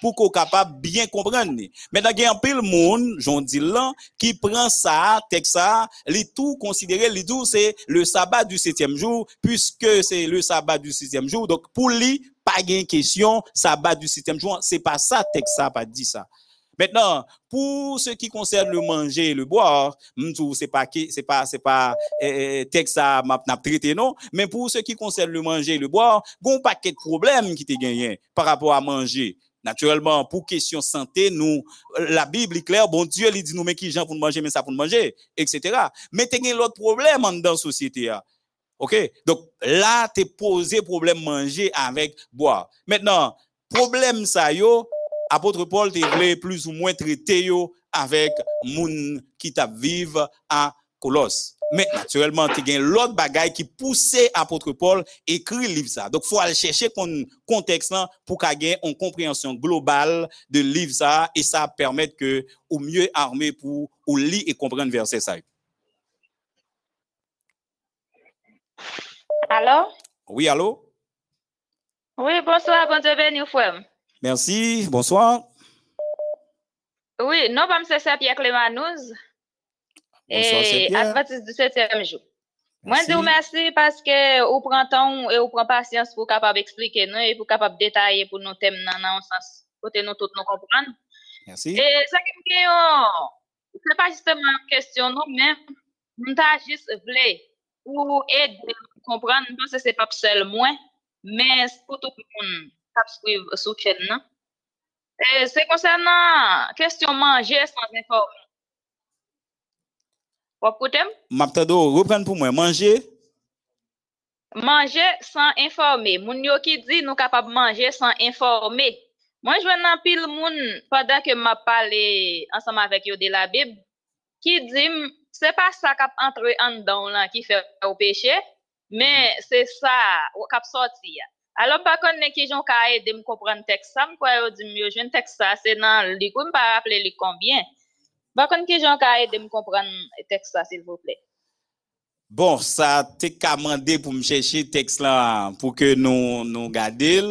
pour qu'on capable bien comprendre. Maintenant, il y a un peu le monde, j'en dis là, qui prend ça, texte ça, les tout considérer, les tout c'est le sabbat du septième jour, puisque c'est le sabbat du septième jour. Donc, pour lui, pas gain question, sabbat du septième jour, c'est pas ça, texte ça, pas dit ça. Maintenant, pour ce qui concerne le manger et le boire, c'est pas c'est pas c'est pas euh, texte ça m'a traité non, mais pour ce qui concerne le manger et le boire, gon paquet de problèmes qui te gagné par rapport à manger. Naturellement, pour question santé, nous, euh, la Bible est claire, bon Dieu, il dit nous, mais qui gens pour manger, mais ça pour manger, etc. Mais t'as l'autre problème dans la société. hein. OK? Donc, là, t'es posé problème manger avec boire. Maintenant, problème ça, yo, apôtre Paul te voulait plus ou moins traiter avec moun qui t'a à Colosse. Mais naturellement, tu as l'autre bagaille qui poussait apôtre Paul écrire livre ça. Donc, faut aller chercher un contexte pour qu'il y ait une compréhension globale de livre ça et ça permet que au mieux armé pour ou lire et comprendre verset ça. Alors? Oui, allô? Oui, bonsoir, bon Dieu béni, frère. Merci, bonsoir. Oui, non, pas M. Pierre Clémanouz. C'est Et. Adventiste du septième jour. Moi, je vous remercie parce que vous prenez temps et vous prenez patience pour capable expliquer nous et pour capable détailler pour nos thèmes dans un sens côté nous tous nous comprendre. Merci. Et ça qui me dit, c'est pas justement une question, non, mais nous t'a juste voulu pour aider à comprendre parce que c'est pas seul moi, mais c'est pour tout le monde qui suivre sur la chaîne. non? Et c'est concernant question manger sans informer. Vous écoutez? M'attendo, reprendre pour moi. Manger? Manger sans informer. Moun yo qui dit nous capable manger sans informer. Moi, je vois nan pile moun pendant que m'a parlé ensemble avec yo de la Bible qui dit m, c'est pas ça qui entre en dedans là qui fait au péché, mais c'est ça ou qui sorti. ya. Alors par contre qui jon ka aider me comprendre texte ça, me quoi yo dit mieux je texte ça c'est dans le livre, pas rappeler li combien. Par contre qui jon ka aider me comprendre texte ça s'il vous plaît. Bon, ça t'es commandé pour me chercher texte là pour que nous nous garder.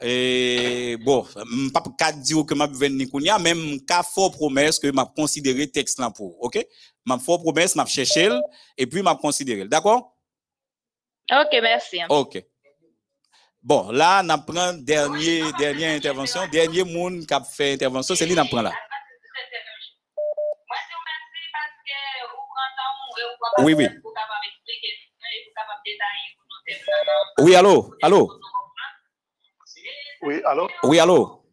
Et bon, m pas qu'à dire que m'a venir kounya, même qu'à fort promesse que m'a considéré texte là pour. OK? M'a fort promesse, m'a cherché et puis m'a considéré. D'accord? OK, merci. OK. Bon, là, on prend dernier, dernière intervention, dernier monde qui a fait intervention, c'est lui qui prend là. Oui, oui. Oui, allô, allô? Oui, allô? Oui, allô?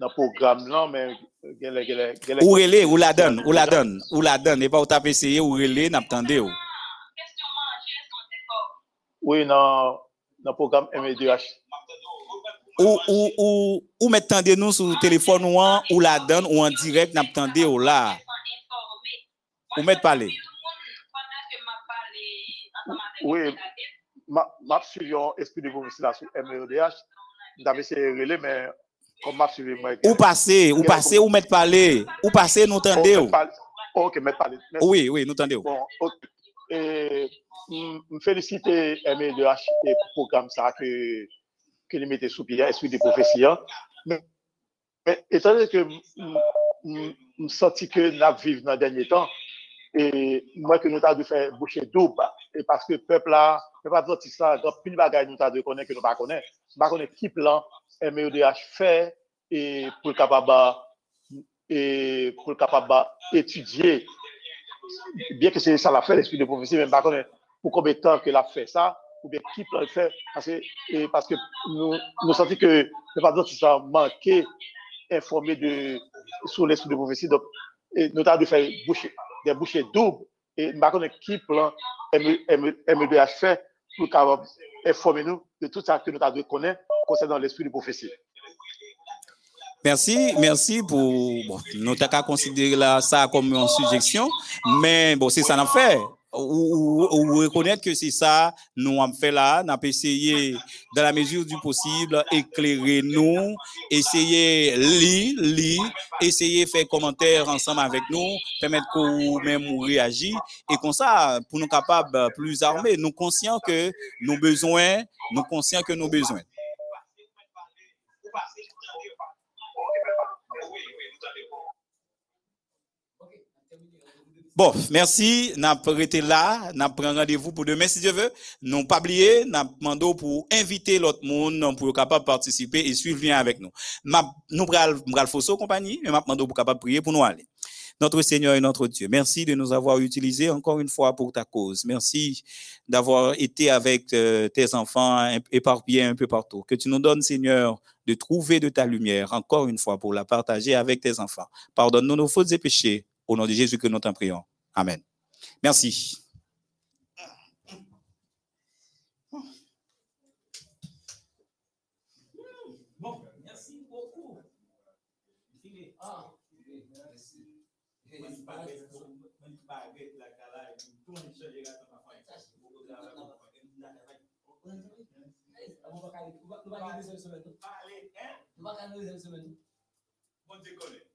Dans le programme, non, mais gen le- gen le- gen le- Ou relé, ou la ou la ou la donne? Et pas ou essayé, ou n'attendez ou. Oui, dans le programme MEDH. Ou, ou, ou, ou sur le téléphone ou en, ou la ou en direct, n'attendez ou là? Ou parler. Oui, ma, ma esprit de sur MEDH. Moi. Ou passez, ou passez, ou mettez parler. Ou passez, nous tendez ou. Ok, mais parler. Oui, oui, nous tendez. Bon, ok. Et je félicite et pour le programme ça que que nous mettez sous pied, esprit de prophétie. hein. Mais, mais étant donné que je senti que nous vivons dans le dernier temps, et moi que nous avons dû faire boucher double, et parce que le peuple là, ne pas dire ça, donc une bagaille nous avons dû connaître que nous ne connaissons pas. Nous connaissons qui plan MEDH fait pour le capable et pour le capable étudier. Bien que c'est ça l'a fait, l'esprit de prophétie, mais par contre, pour combien de temps qu'elle a fait ça, ou bien qui peut le faire, parce que, parce que nous, nous sentons que, le pardon, tout ça manqué, informé de, sur l'esprit de prophétie, donc, et avons dû faire boucher, des bouchées doubles, et par contre, qui plan MEDH fait pour capable informer nous de tout ça que nous avons connaître concernant l'esprit de prophétie. Merci, merci pour. Bon, nous t'as qu'à considérer ça comme une suggestion, mais bon, c'est ça n'a fait. Ou, reconnaître que c'est ça, nous avons fait là, nous avons essayé, dans la mesure du possible, éclairer nous, essayer lire, lire, essayer faire commentaire ensemble avec nous, permettre qu'on même réagir, et comme ça, pour nous capables plus armés, nous conscients que nos besoins, nous conscients que nos besoins. Bon, merci. N'a été là. N'a pris rendez-vous pour demain, si Dieu veut. Non pas oublier, n'a demandé pour inviter l'autre monde pour capable participer et suivre bien avec nous. Nous pral, pral fosso compagnie, mais m'a demandé pour capable prier pour nous aller. Notre Seigneur et notre Dieu, merci de nous avoir utilisés encore une fois pour ta cause. Merci d'avoir été avec euh, tes enfants éparpillés un peu partout. Que tu nous donnes, Seigneur, de trouver de ta lumière encore une fois pour la partager avec tes enfants. Pardonne-nous nos fautes et péchés. Au nom de Jésus que nous t'en prions. Amen. Merci. Bon, merci beaucoup.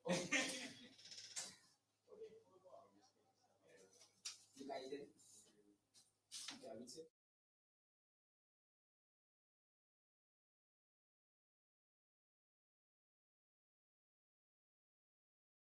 Bon (laughs) caída